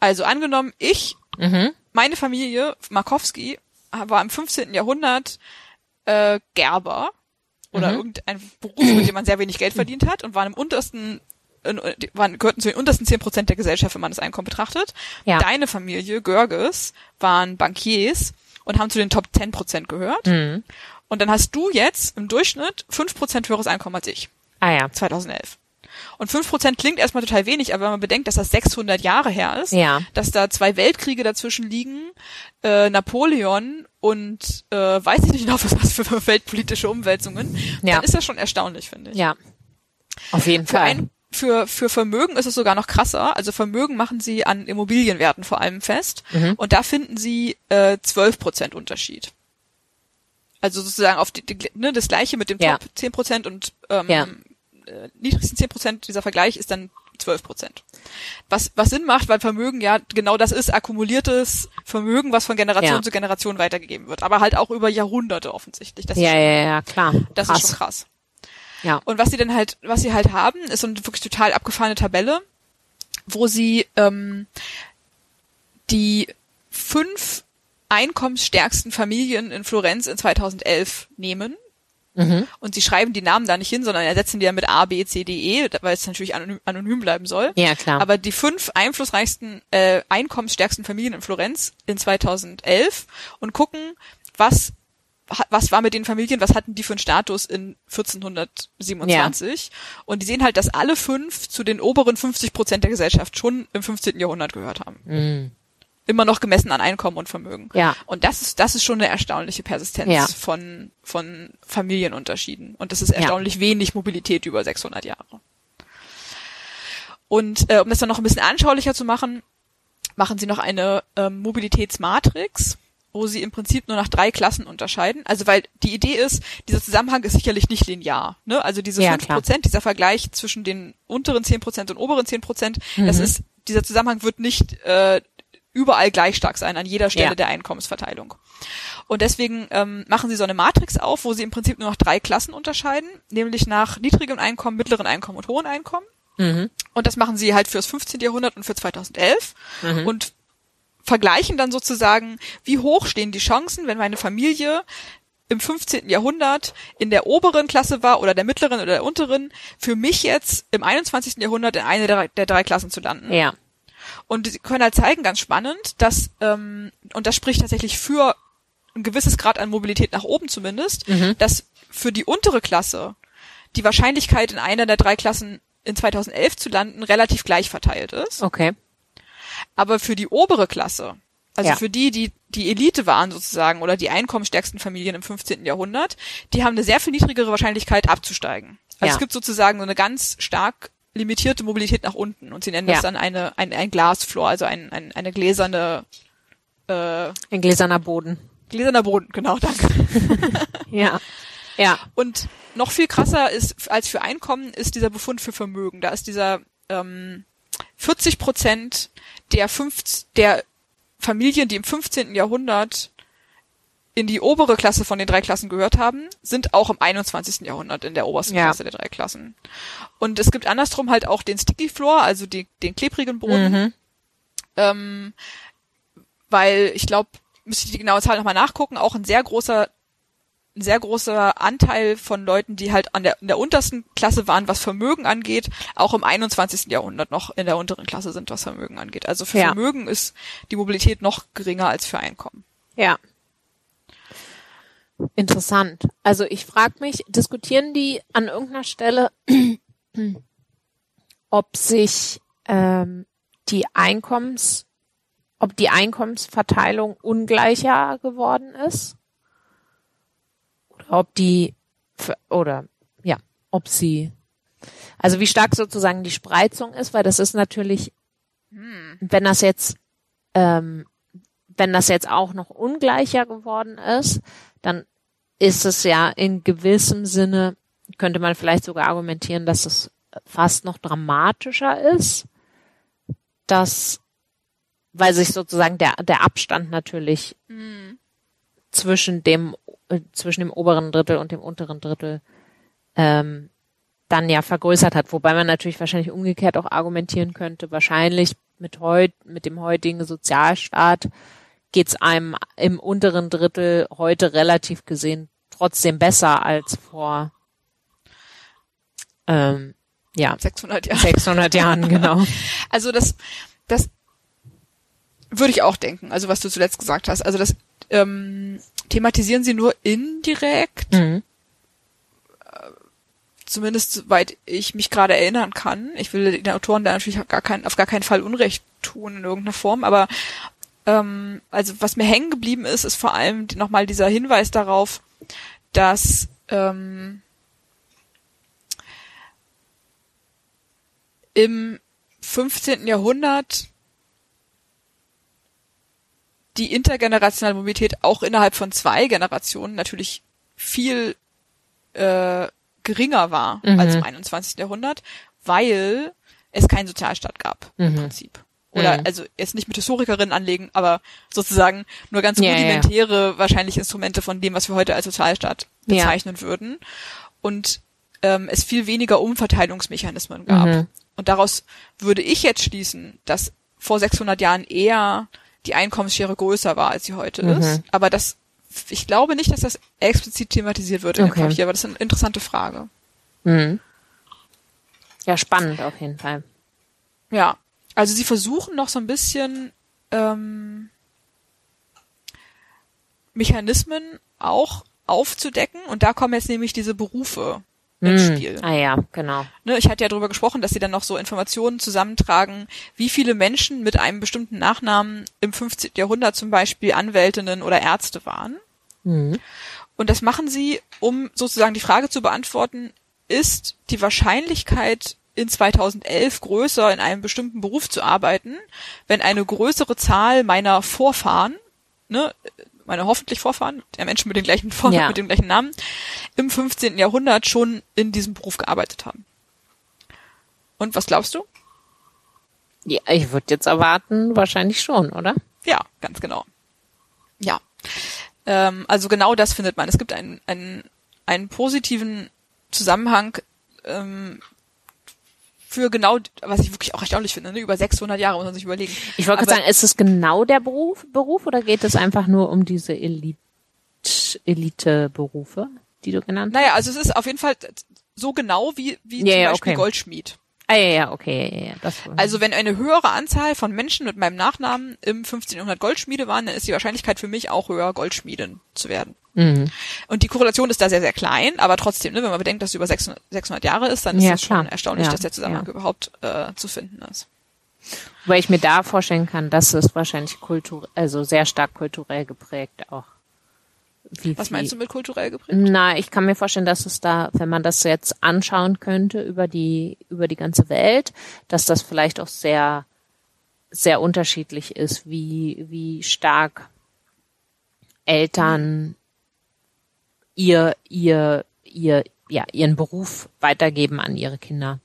Also angenommen, ich, Mhm. meine Familie, Markowski, war im 15. Jahrhundert äh, Gerber oder Mhm. irgendein Beruf, mit dem man sehr wenig Geld verdient hat und waren im untersten in, waren, gehörten zu den untersten 10 Prozent der Gesellschaft, wenn man das Einkommen betrachtet. Ja. Deine Familie, Görges, waren Bankiers und haben zu den Top 10 Prozent gehört. Mhm. Und dann hast du jetzt im Durchschnitt 5% höheres Einkommen als ich, Ah ja. 2011. Und 5% klingt erstmal total wenig, aber wenn man bedenkt, dass das 600 Jahre her ist, Ja. dass da zwei Weltkriege dazwischen liegen, äh, Napoleon und äh, weiß ich nicht noch, was für weltpolitische Umwälzungen, Ja. dann ist das schon erstaunlich, finde ich. Ja. Auf jeden Für, Fall. ein, für, für Vermögen ist es sogar noch krasser. Also Vermögen machen sie an Immobilienwerten vor allem fest. Mhm. Und da finden sie äh, 12% Unterschied. Also sozusagen auf die, die, ne, das gleiche mit dem Ja. Top 10% und ähm, Ja. Äh, niedrigsten 10%, dieser Vergleich ist dann 12%. Was, was Sinn macht, weil Vermögen ja genau das ist, akkumuliertes Vermögen, was von Generation Ja. zu Generation weitergegeben wird. Aber halt auch über Jahrhunderte offensichtlich. Das, ja, ist, ja, ja, klar. das Krass. ist schon krass. Ja. Und was sie dann halt, was sie halt haben, ist so eine wirklich total abgefahrene Tabelle, wo sie ähm, die fünf einkommensstärksten Familien in Florenz in 2011 nehmen Mhm. Und sie schreiben die Namen da nicht hin, sondern ersetzen die ja mit A, B, C, D, E, weil es natürlich anonym, anonym bleiben soll. Ja, klar. Aber die fünf einflussreichsten, äh, einkommensstärksten Familien in Florenz in 2011 und gucken, was was war mit den Familien, was hatten die für einen Status in 1427? Und die sehen halt, dass alle fünf zu den oberen 50 Prozent der Gesellschaft schon im 15. Jahrhundert gehört haben. Mhm. Immer noch gemessen an Einkommen und Vermögen. Ja. Und das ist, das ist schon eine erstaunliche Persistenz Ja. von, von Familienunterschieden. Und das ist erstaunlich wenig Mobilität über 600 Jahre. Und äh, um das dann noch ein bisschen anschaulicher zu machen, machen sie noch eine ähm, Mobilitätsmatrix, wo sie im Prinzip nur nach drei Klassen unterscheiden. Also weil die Idee ist, dieser Zusammenhang ist sicherlich nicht linear. Ne? Also diese Ja, fünf klar. Prozent, dieser Vergleich zwischen den unteren zehn Prozent und oberen zehn Prozent, das Mhm. ist, dieser Zusammenhang wird nicht äh, überall gleich stark sein, an jeder Stelle Ja. der Einkommensverteilung. Und deswegen ähm, machen sie so eine Matrix auf, wo sie im Prinzip nur noch drei Klassen unterscheiden, nämlich nach niedrigem Einkommen, mittleren Einkommen und hohen Einkommen. Mhm. Und das machen sie halt fürs 15. Jahrhundert und für 2011 Mhm. und vergleichen dann sozusagen, wie hoch stehen die Chancen, wenn meine Familie im 15. Jahrhundert in der oberen Klasse war oder der mittleren oder der unteren, für mich jetzt im 21. Jahrhundert in eine der, der drei Klassen zu landen. Ja. Und sie können halt zeigen, ganz spannend, dass, ähm, und das spricht tatsächlich für ein gewisses Grad an Mobilität nach oben zumindest, Mhm. dass für die untere Klasse die Wahrscheinlichkeit in einer der drei Klassen in 2011 zu landen relativ gleich verteilt ist. Okay. Aber für die obere Klasse, also Ja. für die, die die Elite waren sozusagen oder die einkommensstärksten Familien im 15. Jahrhundert, die haben eine sehr viel niedrigere Wahrscheinlichkeit abzusteigen. Also Ja. es gibt sozusagen so eine ganz stark limitierte Mobilität nach unten und sie nennen Ja. das dann eine, ein, ein Glasfloor, also ein, ein, eine gläserne, äh, Ein gläserner Boden. gläserner Boden, genau, danke. Ja. Ja. Und noch viel krasser ist als für Einkommen ist dieser Befund für Vermögen. Da ist dieser ähm, 40 Prozent der, fünf, der Familien, die im 15. Jahrhundert in die obere Klasse von den drei Klassen gehört haben, sind auch im 21. Jahrhundert in der obersten Ja. Klasse der drei Klassen. Und es gibt andersrum halt auch den Sticky Floor, also die, den klebrigen Boden, Mhm. ähm, weil ich glaube, müsste ich die genaue Zahl nochmal nachgucken, auch ein sehr großer ein sehr großer Anteil von Leuten, die halt an der, in der untersten Klasse waren, was Vermögen angeht, auch im 21. Jahrhundert noch in der unteren Klasse sind, was Vermögen angeht. Also für Ja. Vermögen ist die Mobilität noch geringer als für Einkommen. Ja. Interessant. Also ich frage mich, diskutieren die an irgendeiner Stelle, ob sich ähm, die Einkommens, ob die Einkommensverteilung ungleicher geworden ist? Oder ob die oder ja, ob sie also wie stark sozusagen die Spreizung ist, weil das ist natürlich, wenn das jetzt ähm, wenn das jetzt auch noch ungleicher geworden ist, dann ist es ja in gewissem Sinne, könnte man vielleicht sogar argumentieren, dass es fast noch dramatischer ist, dass, weil sich sozusagen der, der Abstand natürlich zwischen dem, äh, zwischen dem oberen Drittel und dem unteren Drittel ähm, dann ja vergrößert hat, wobei man natürlich wahrscheinlich umgekehrt auch argumentieren könnte, wahrscheinlich mit heut, mit dem heutigen Sozialstaat geht's einem im unteren Drittel heute relativ gesehen trotzdem besser als vor ähm, ja 600 Jahre. 600 Jahren genau. Also das, das würde ich auch denken. Also was du zuletzt gesagt hast. Also das ähm, thematisieren sie nur indirekt, Mhm. zumindest soweit ich mich gerade erinnern kann. Ich will den Autoren da natürlich auf gar, kein, auf gar keinen Fall Unrecht tun in irgendeiner Form, aber ähm, also was mir hängen geblieben ist, ist vor allem nochmal dieser Hinweis darauf, dass ähm, im 15. Jahrhundert die intergenerationale Mobilität auch innerhalb von zwei Generationen natürlich viel äh, geringer war Mhm. als im 21. Jahrhundert, weil es keinen Sozialstaat gab im Mhm. Prinzip. Oder Mhm. also jetzt nicht mit Historikerinnen anlegen, aber sozusagen nur ganz Ja, ja, ja. rudimentäre wahrscheinlich Instrumente von dem, was wir heute als Sozialstaat Ja. bezeichnen würden. Und ähm, es viel weniger Umverteilungsmechanismen gab. Mhm. Und daraus würde ich jetzt schließen, dass vor 600 Jahren eher die Einkommensschere größer war, als sie heute Mhm. ist. Aber das ich glaube nicht, dass das explizit thematisiert wird in Okay. dem Papier, aber das ist eine interessante Frage. Mhm. Ja, spannend auf jeden Fall. Ja, also sie versuchen noch so ein bisschen ähm, Mechanismen auch aufzudecken und da kommen jetzt nämlich diese Berufe ins Mhm. Spiel. Ah ja, genau. Ne, ich hatte ja darüber gesprochen, dass sie dann noch so Informationen zusammentragen, wie viele Menschen mit einem bestimmten Nachnamen im 15. Jahrhundert zum Beispiel Anwältinnen oder Ärzte waren. Mhm. Und das machen sie, um sozusagen die Frage zu beantworten, ist die Wahrscheinlichkeit in 2011 größer in einem bestimmten Beruf zu arbeiten, wenn eine größere Zahl meiner Vorfahren, ne, meine hoffentlich Vorfahren, der Menschen mit den gleichen Vor Ja. mit dem gleichen Namen, im 15. Jahrhundert schon in diesem Beruf gearbeitet haben. Und was glaubst du? Ja, ich würde jetzt erwarten, wahrscheinlich schon, oder? Ja, ganz genau. Ja. Ähm, also genau das findet man. Es gibt einen, einen, einen positiven Zusammenhang ähm, für genau, was ich wirklich auch erstaunlich finde, ne? über 600 Jahre muss man sich überlegen. Ich wollte gerade sagen, ist es genau der Beruf, Beruf oder geht es einfach nur um diese Elite, Elite-Berufe, die du genannt hast? Naja, also es ist auf jeden Fall so genau wie, wie Ja, zum ja, Beispiel okay. Goldschmied. Ah, ja, ja, okay, ja, ja, das Also wenn eine höhere Anzahl von Menschen mit meinem Nachnamen im 1500 Goldschmiede waren, dann ist die Wahrscheinlichkeit für mich auch höher, Goldschmiedin zu werden. mhm. Und die Korrelation ist da sehr, sehr klein, aber trotzdem, ne, wenn man bedenkt, dass es über 600, 600 Jahre ist, dann ist Ja, es schon erstaunlich, dass der Zusammenhang überhaupt äh, zu finden ist. Weil ich mir da vorstellen kann, dass es wahrscheinlich kultur, also sehr stark kulturell geprägt auch. Wie Was meinst du mit kulturell geprägt? Na, ich kann mir vorstellen, dass es da, wenn man das jetzt anschauen könnte über die, über die ganze Welt, dass das vielleicht auch sehr, sehr unterschiedlich ist, wie, wie stark Eltern ihr, ihr, ihr, ja, ihren Beruf weitergeben an ihre Kinder.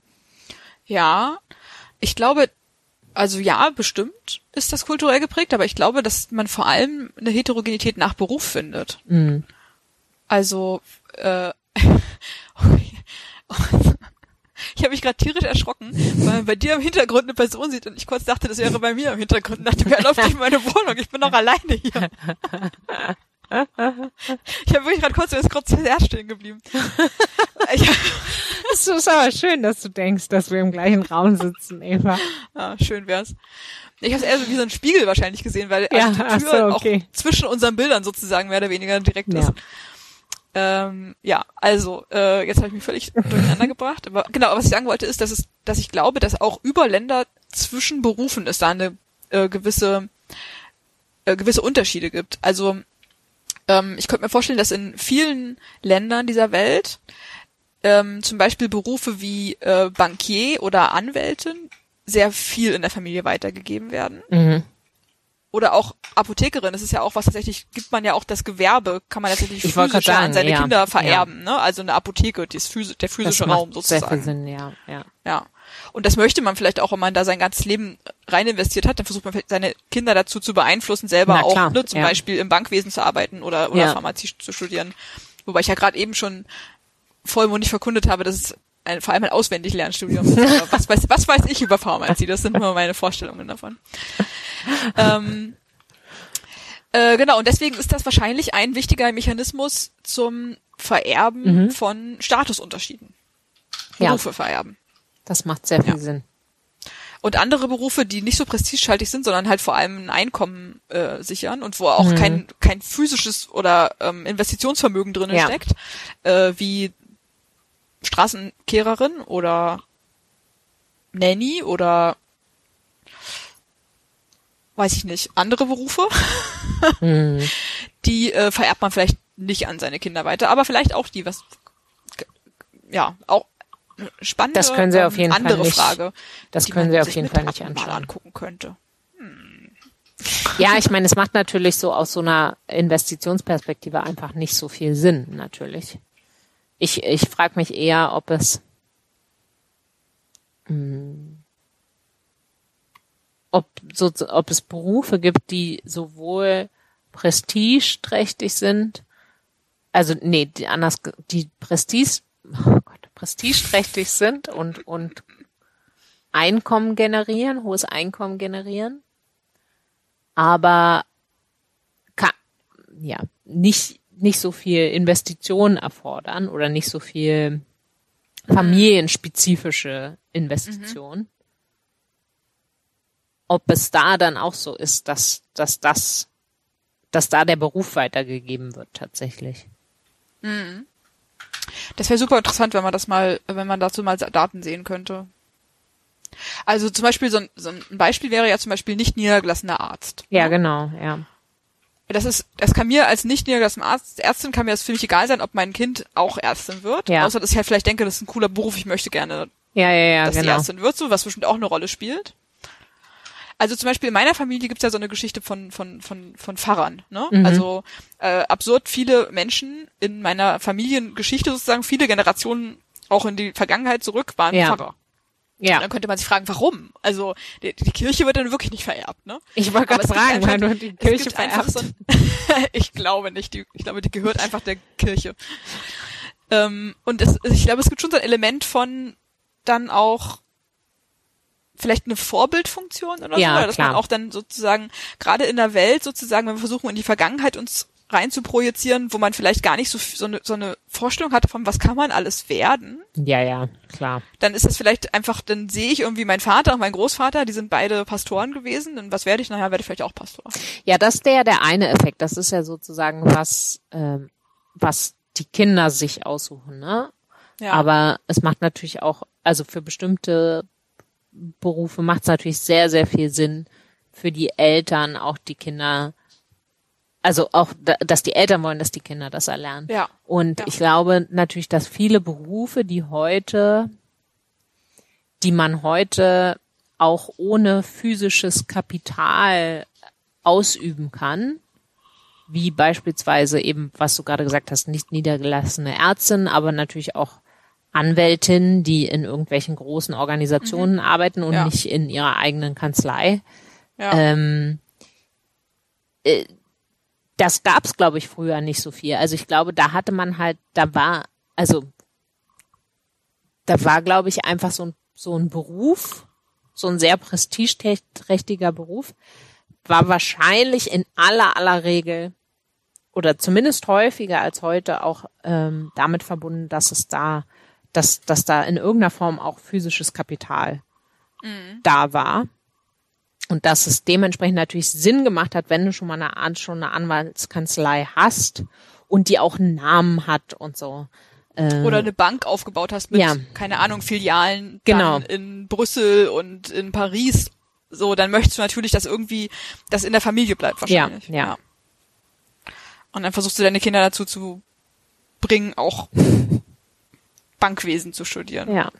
Ja, ich glaube, also ja, bestimmt ist das kulturell geprägt, aber ich glaube, dass man vor allem eine Heterogenität nach Beruf findet. Mhm. Also, äh, ich habe mich gerade tierisch erschrocken, weil man bei dir im Hintergrund eine Person sieht und ich kurz dachte, das wäre bei mir im Hintergrund. Und dachte, wer läuft durch meine Wohnung? Ich bin noch alleine hier. Ich habe wirklich gerade kurz, ist kurz sehr stehen geblieben. Es ist aber schön, dass du denkst, dass wir im gleichen Raum sitzen, Eva. ja, schön wär's. Ich habe es eher so wie so ein Spiegel wahrscheinlich gesehen, weil Ja, also die Tür so, okay. auch zwischen unseren Bildern sozusagen mehr oder weniger direkt Ja. ist. Ähm, ja, also äh, jetzt habe ich mich völlig durcheinander gebracht. Aber genau, was ich sagen wollte, ist, dass es, dass ich glaube, dass auch über Länder zwischen Berufen es da eine äh, gewisse äh, gewisse Unterschiede gibt. Also ähm, ich könnte mir vorstellen, dass in vielen Ländern dieser Welt ähm, zum Beispiel Berufe wie äh, Bankier oder Anwältin sehr viel in der Familie weitergegeben werden. Mhm. Oder auch Apothekerin, das ist ja auch was tatsächlich, gibt man ja auch das Gewerbe, kann man tatsächlich Ich physisch grad an sagen, seine ja, Kinder vererben, ne? Also eine Apotheke, die ist physi der physische Raum sehr sozusagen. viel Sinn, ja, ja. Ja. Und das möchte man vielleicht auch, wenn man da sein ganzes Leben rein investiert hat, dann versucht man vielleicht seine Kinder dazu zu beeinflussen, selber auch, ne, zum ja. Beispiel im Bankwesen zu arbeiten oder, oder Ja. Pharmazie zu studieren. Wobei ich ja gerade eben schon vollmundig verkundet habe, dass es ein, vor allem ein Auswendiglernstudium ist. Aber was, weiß, was weiß ich über Pharmazie? Das sind nur meine Vorstellungen davon. ähm, äh, genau, und deswegen ist das wahrscheinlich ein wichtiger Mechanismus zum Vererben Mhm. von Statusunterschieden. Ja. Berufe vererben. Das macht sehr viel Ja. Sinn. Und andere Berufe, die nicht so prestigehaltig sind, sondern halt vor allem ein Einkommen äh, sichern und wo auch Mhm. kein, kein physisches oder ähm, Investitionsvermögen drin Ja. steckt, äh, wie Straßenkehrerin oder Nanny oder weiß ich nicht, andere Berufe, Mhm. die äh, vererbt man vielleicht nicht an seine Kinder weiter, aber vielleicht auch die, was ja, auch spannende Das können Sie auf jeden Fall andere nicht- Frage. Das können Sie auf jeden Fall nicht anschauen. angucken könnte. Ja, ich meine, es macht natürlich so aus so einer Investitionsperspektive einfach nicht so viel Sinn, natürlich. Ich, ich frage mich eher, ob es mh, ob, so, ob es Berufe gibt, die sowohl prestigeträchtig sind, also nee, die anders, die Prestige, oh Gott, prestigeträchtig sind und, und Einkommen generieren, hohes Einkommen generieren, aber ka ja nicht nicht so viel Investitionen erfordern oder nicht so viel familienspezifische Investitionen. Mhm. Ob es da dann auch so ist, dass, dass das, dass da der Beruf weitergegeben wird tatsächlich. Mhm. Das wäre super interessant, wenn man das mal, wenn man dazu mal Daten sehen könnte. Also zum Beispiel so ein, so ein Beispiel wäre ja zum Beispiel nicht niedergelassener Arzt. Ja, ne? genau, ja das ist, das kann mir als nicht niedergelassener Arzt, Ärztin kann mir das völlig egal sein, ob mein Kind auch Ärztin wird. Ja. Außer dass ich halt vielleicht denke, das ist ein cooler Beruf, ich möchte gerne, ja, ja, ja, dass genau. die Ärztin wird, so was bestimmt auch eine Rolle spielt. Also zum Beispiel in meiner Familie gibt's ja so eine Geschichte von von von von Pfarrern. Ne? Mhm. Also äh, absurd viele Menschen in meiner Familiengeschichte sozusagen, viele Generationen auch in die Vergangenheit zurück waren ja. Pfarrer. Ja. Und dann könnte man sich fragen, warum? Also die, die Kirche wird dann wirklich nicht vererbt, ne? Ich wollte gerade fragen, weil du die Kirche vererbt. So ein, ich glaube nicht. Die, ich glaube, die gehört einfach der Kirche. Ähm, und es, ich glaube, es gibt schon so ein Element von dann auch vielleicht eine Vorbildfunktion oder ja, so, dass klar. man auch dann sozusagen gerade in der Welt sozusagen, wenn wir versuchen in die Vergangenheit uns rein zu projizieren, wo man vielleicht gar nicht so, so, eine, so eine Vorstellung hat von, was kann man alles werden. Ja, ja, klar. Dann ist es vielleicht einfach, dann sehe ich irgendwie meinen Vater und meinen Großvater, die sind beide Pastoren gewesen. Und was werde ich? Nachher werde ich vielleicht auch Pastor. Ja, das ist der, der eine Effekt. Das ist ja sozusagen was, ähm, was die Kinder sich aussuchen, ne? Ja. Aber es macht natürlich auch, also für bestimmte Berufe macht es natürlich sehr, sehr viel Sinn, für die Eltern auch die Kinder also auch, dass die Eltern wollen, dass die Kinder das erlernen. Ja. Und ja. ich glaube natürlich, dass viele Berufe, die heute, die man heute auch ohne physisches Kapital ausüben kann, wie beispielsweise eben, was du gerade gesagt hast, nicht niedergelassene Ärztin, aber natürlich auch Anwältinnen, die in irgendwelchen großen Organisationen mhm. arbeiten und ja. nicht in ihrer eigenen Kanzlei. Ja. Ähm, äh, das gab's, glaube ich, früher nicht so viel. Also ich glaube, da hatte man halt, da war, also da war, glaube ich, einfach so ein, so ein Beruf, so ein sehr prestigeträchtiger Beruf, war wahrscheinlich in aller aller Regel oder zumindest häufiger als heute auch ähm, damit verbunden, dass es da, dass, dass da in irgendeiner Form auch physisches Kapital mhm. da war. Und dass es dementsprechend natürlich Sinn gemacht hat, wenn du schon mal eine, schon eine Anwaltskanzlei hast und die auch einen Namen hat und so. Äh, Oder eine Bank aufgebaut hast mit, ja. keine Ahnung, Filialen genau. in Brüssel und in Paris. So, dann möchtest du natürlich, dass irgendwie das in der Familie bleibt wahrscheinlich. Ja, ja. ja. Und dann versuchst du deine Kinder dazu zu bringen, auch Bankwesen zu studieren. Ja.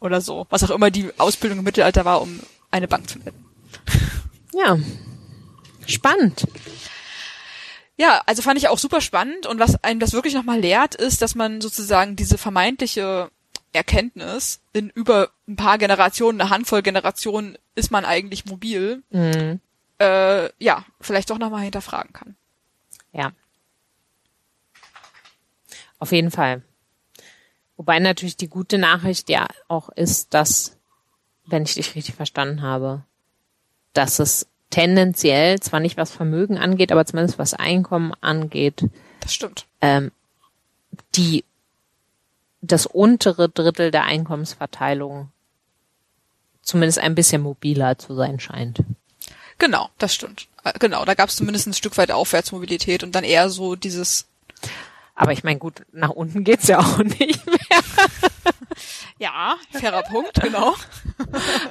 Oder so. Was auch immer die Ausbildung im Mittelalter war, um eine Bank zu leiten. Ja. Spannend. Ja, also fand ich auch super spannend und was einem das wirklich nochmal lehrt, ist, dass man sozusagen diese vermeintliche Erkenntnis in über ein paar Generationen, eine Handvoll Generationen ist man eigentlich mobil, mhm. äh, ja, vielleicht doch nochmal hinterfragen kann. Ja. Auf jeden Fall. Wobei natürlich die gute Nachricht ja auch ist, dass, wenn ich dich richtig verstanden habe, dass es tendenziell, zwar nicht was Vermögen angeht, aber zumindest was Einkommen angeht. Das stimmt. Ähm, die das untere Drittel der Einkommensverteilung zumindest ein bisschen mobiler zu sein scheint. Genau, das stimmt. Äh, genau, da gab es zumindest ein Stück weit Aufwärtsmobilität und dann eher so dieses. Aber ich meine, gut, nach unten geht's ja auch nicht mehr. Ja, fairer Punkt, genau.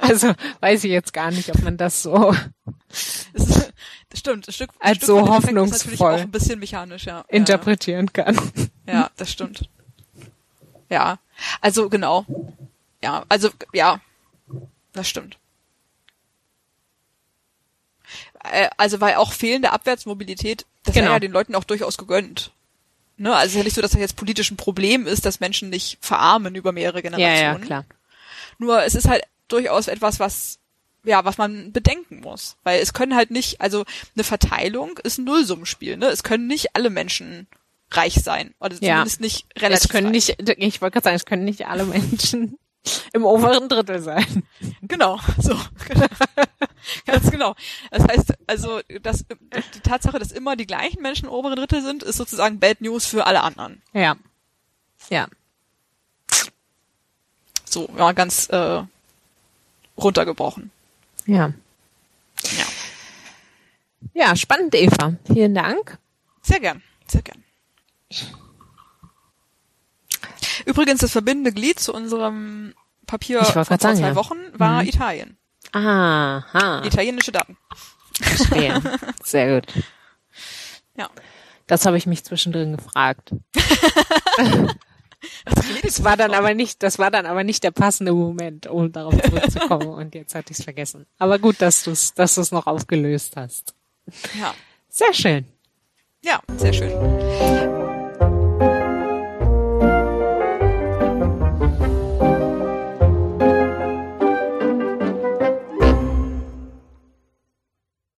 Also weiß ich jetzt gar nicht, ob man das so das, stimmt, ein Stück, als Stück so hoffnungsvoll auch ein bisschen mechanisch, ja. interpretieren kann. Ja, das stimmt. Ja, also genau. Ja, also ja, das stimmt. Äh, also weil auch fehlende Abwärtsmobilität, das genau. wäre ja den Leuten auch durchaus gegönnt. Ne? Also es ist ja nicht so, dass das jetzt politisch ein Problem ist, dass Menschen nicht verarmen über mehrere Generationen. Ja, ja, klar. Nur es ist halt durchaus etwas, was ja, was man bedenken muss, weil es können halt nicht, also eine Verteilung ist ein Nullsummenspiel, ne? Es können nicht alle Menschen reich sein oder ja. zumindest nicht relativ. Es können reich. nicht, ich wollte gerade sagen, es können nicht alle Menschen Im oberen Drittel sein. Genau, so. Ganz genau. Das heißt, also, dass, die Tatsache, dass immer die gleichen Menschen im oberen Drittel sind, ist sozusagen Bad News für alle anderen. Ja. Ja. So, ja, ganz äh, runtergebrochen. Ja. Ja. Ja, spannend, Eva. Vielen Dank. Sehr gern, sehr gern. Übrigens, das verbindende Glied zu unserem Papier vor sagen, zwei ja. Wochen war Mhm. Italien. Aha. Italienische Daten. Verstehe. Sehr gut. Ja. Das habe ich mich zwischendrin gefragt. Das war dann aber nicht, das war dann aber nicht der passende Moment, um darauf zurückzukommen. Und jetzt hatte ich es vergessen. Aber gut, dass du es, dass du es noch aufgelöst hast. Ja. Sehr schön. Ja, sehr schön.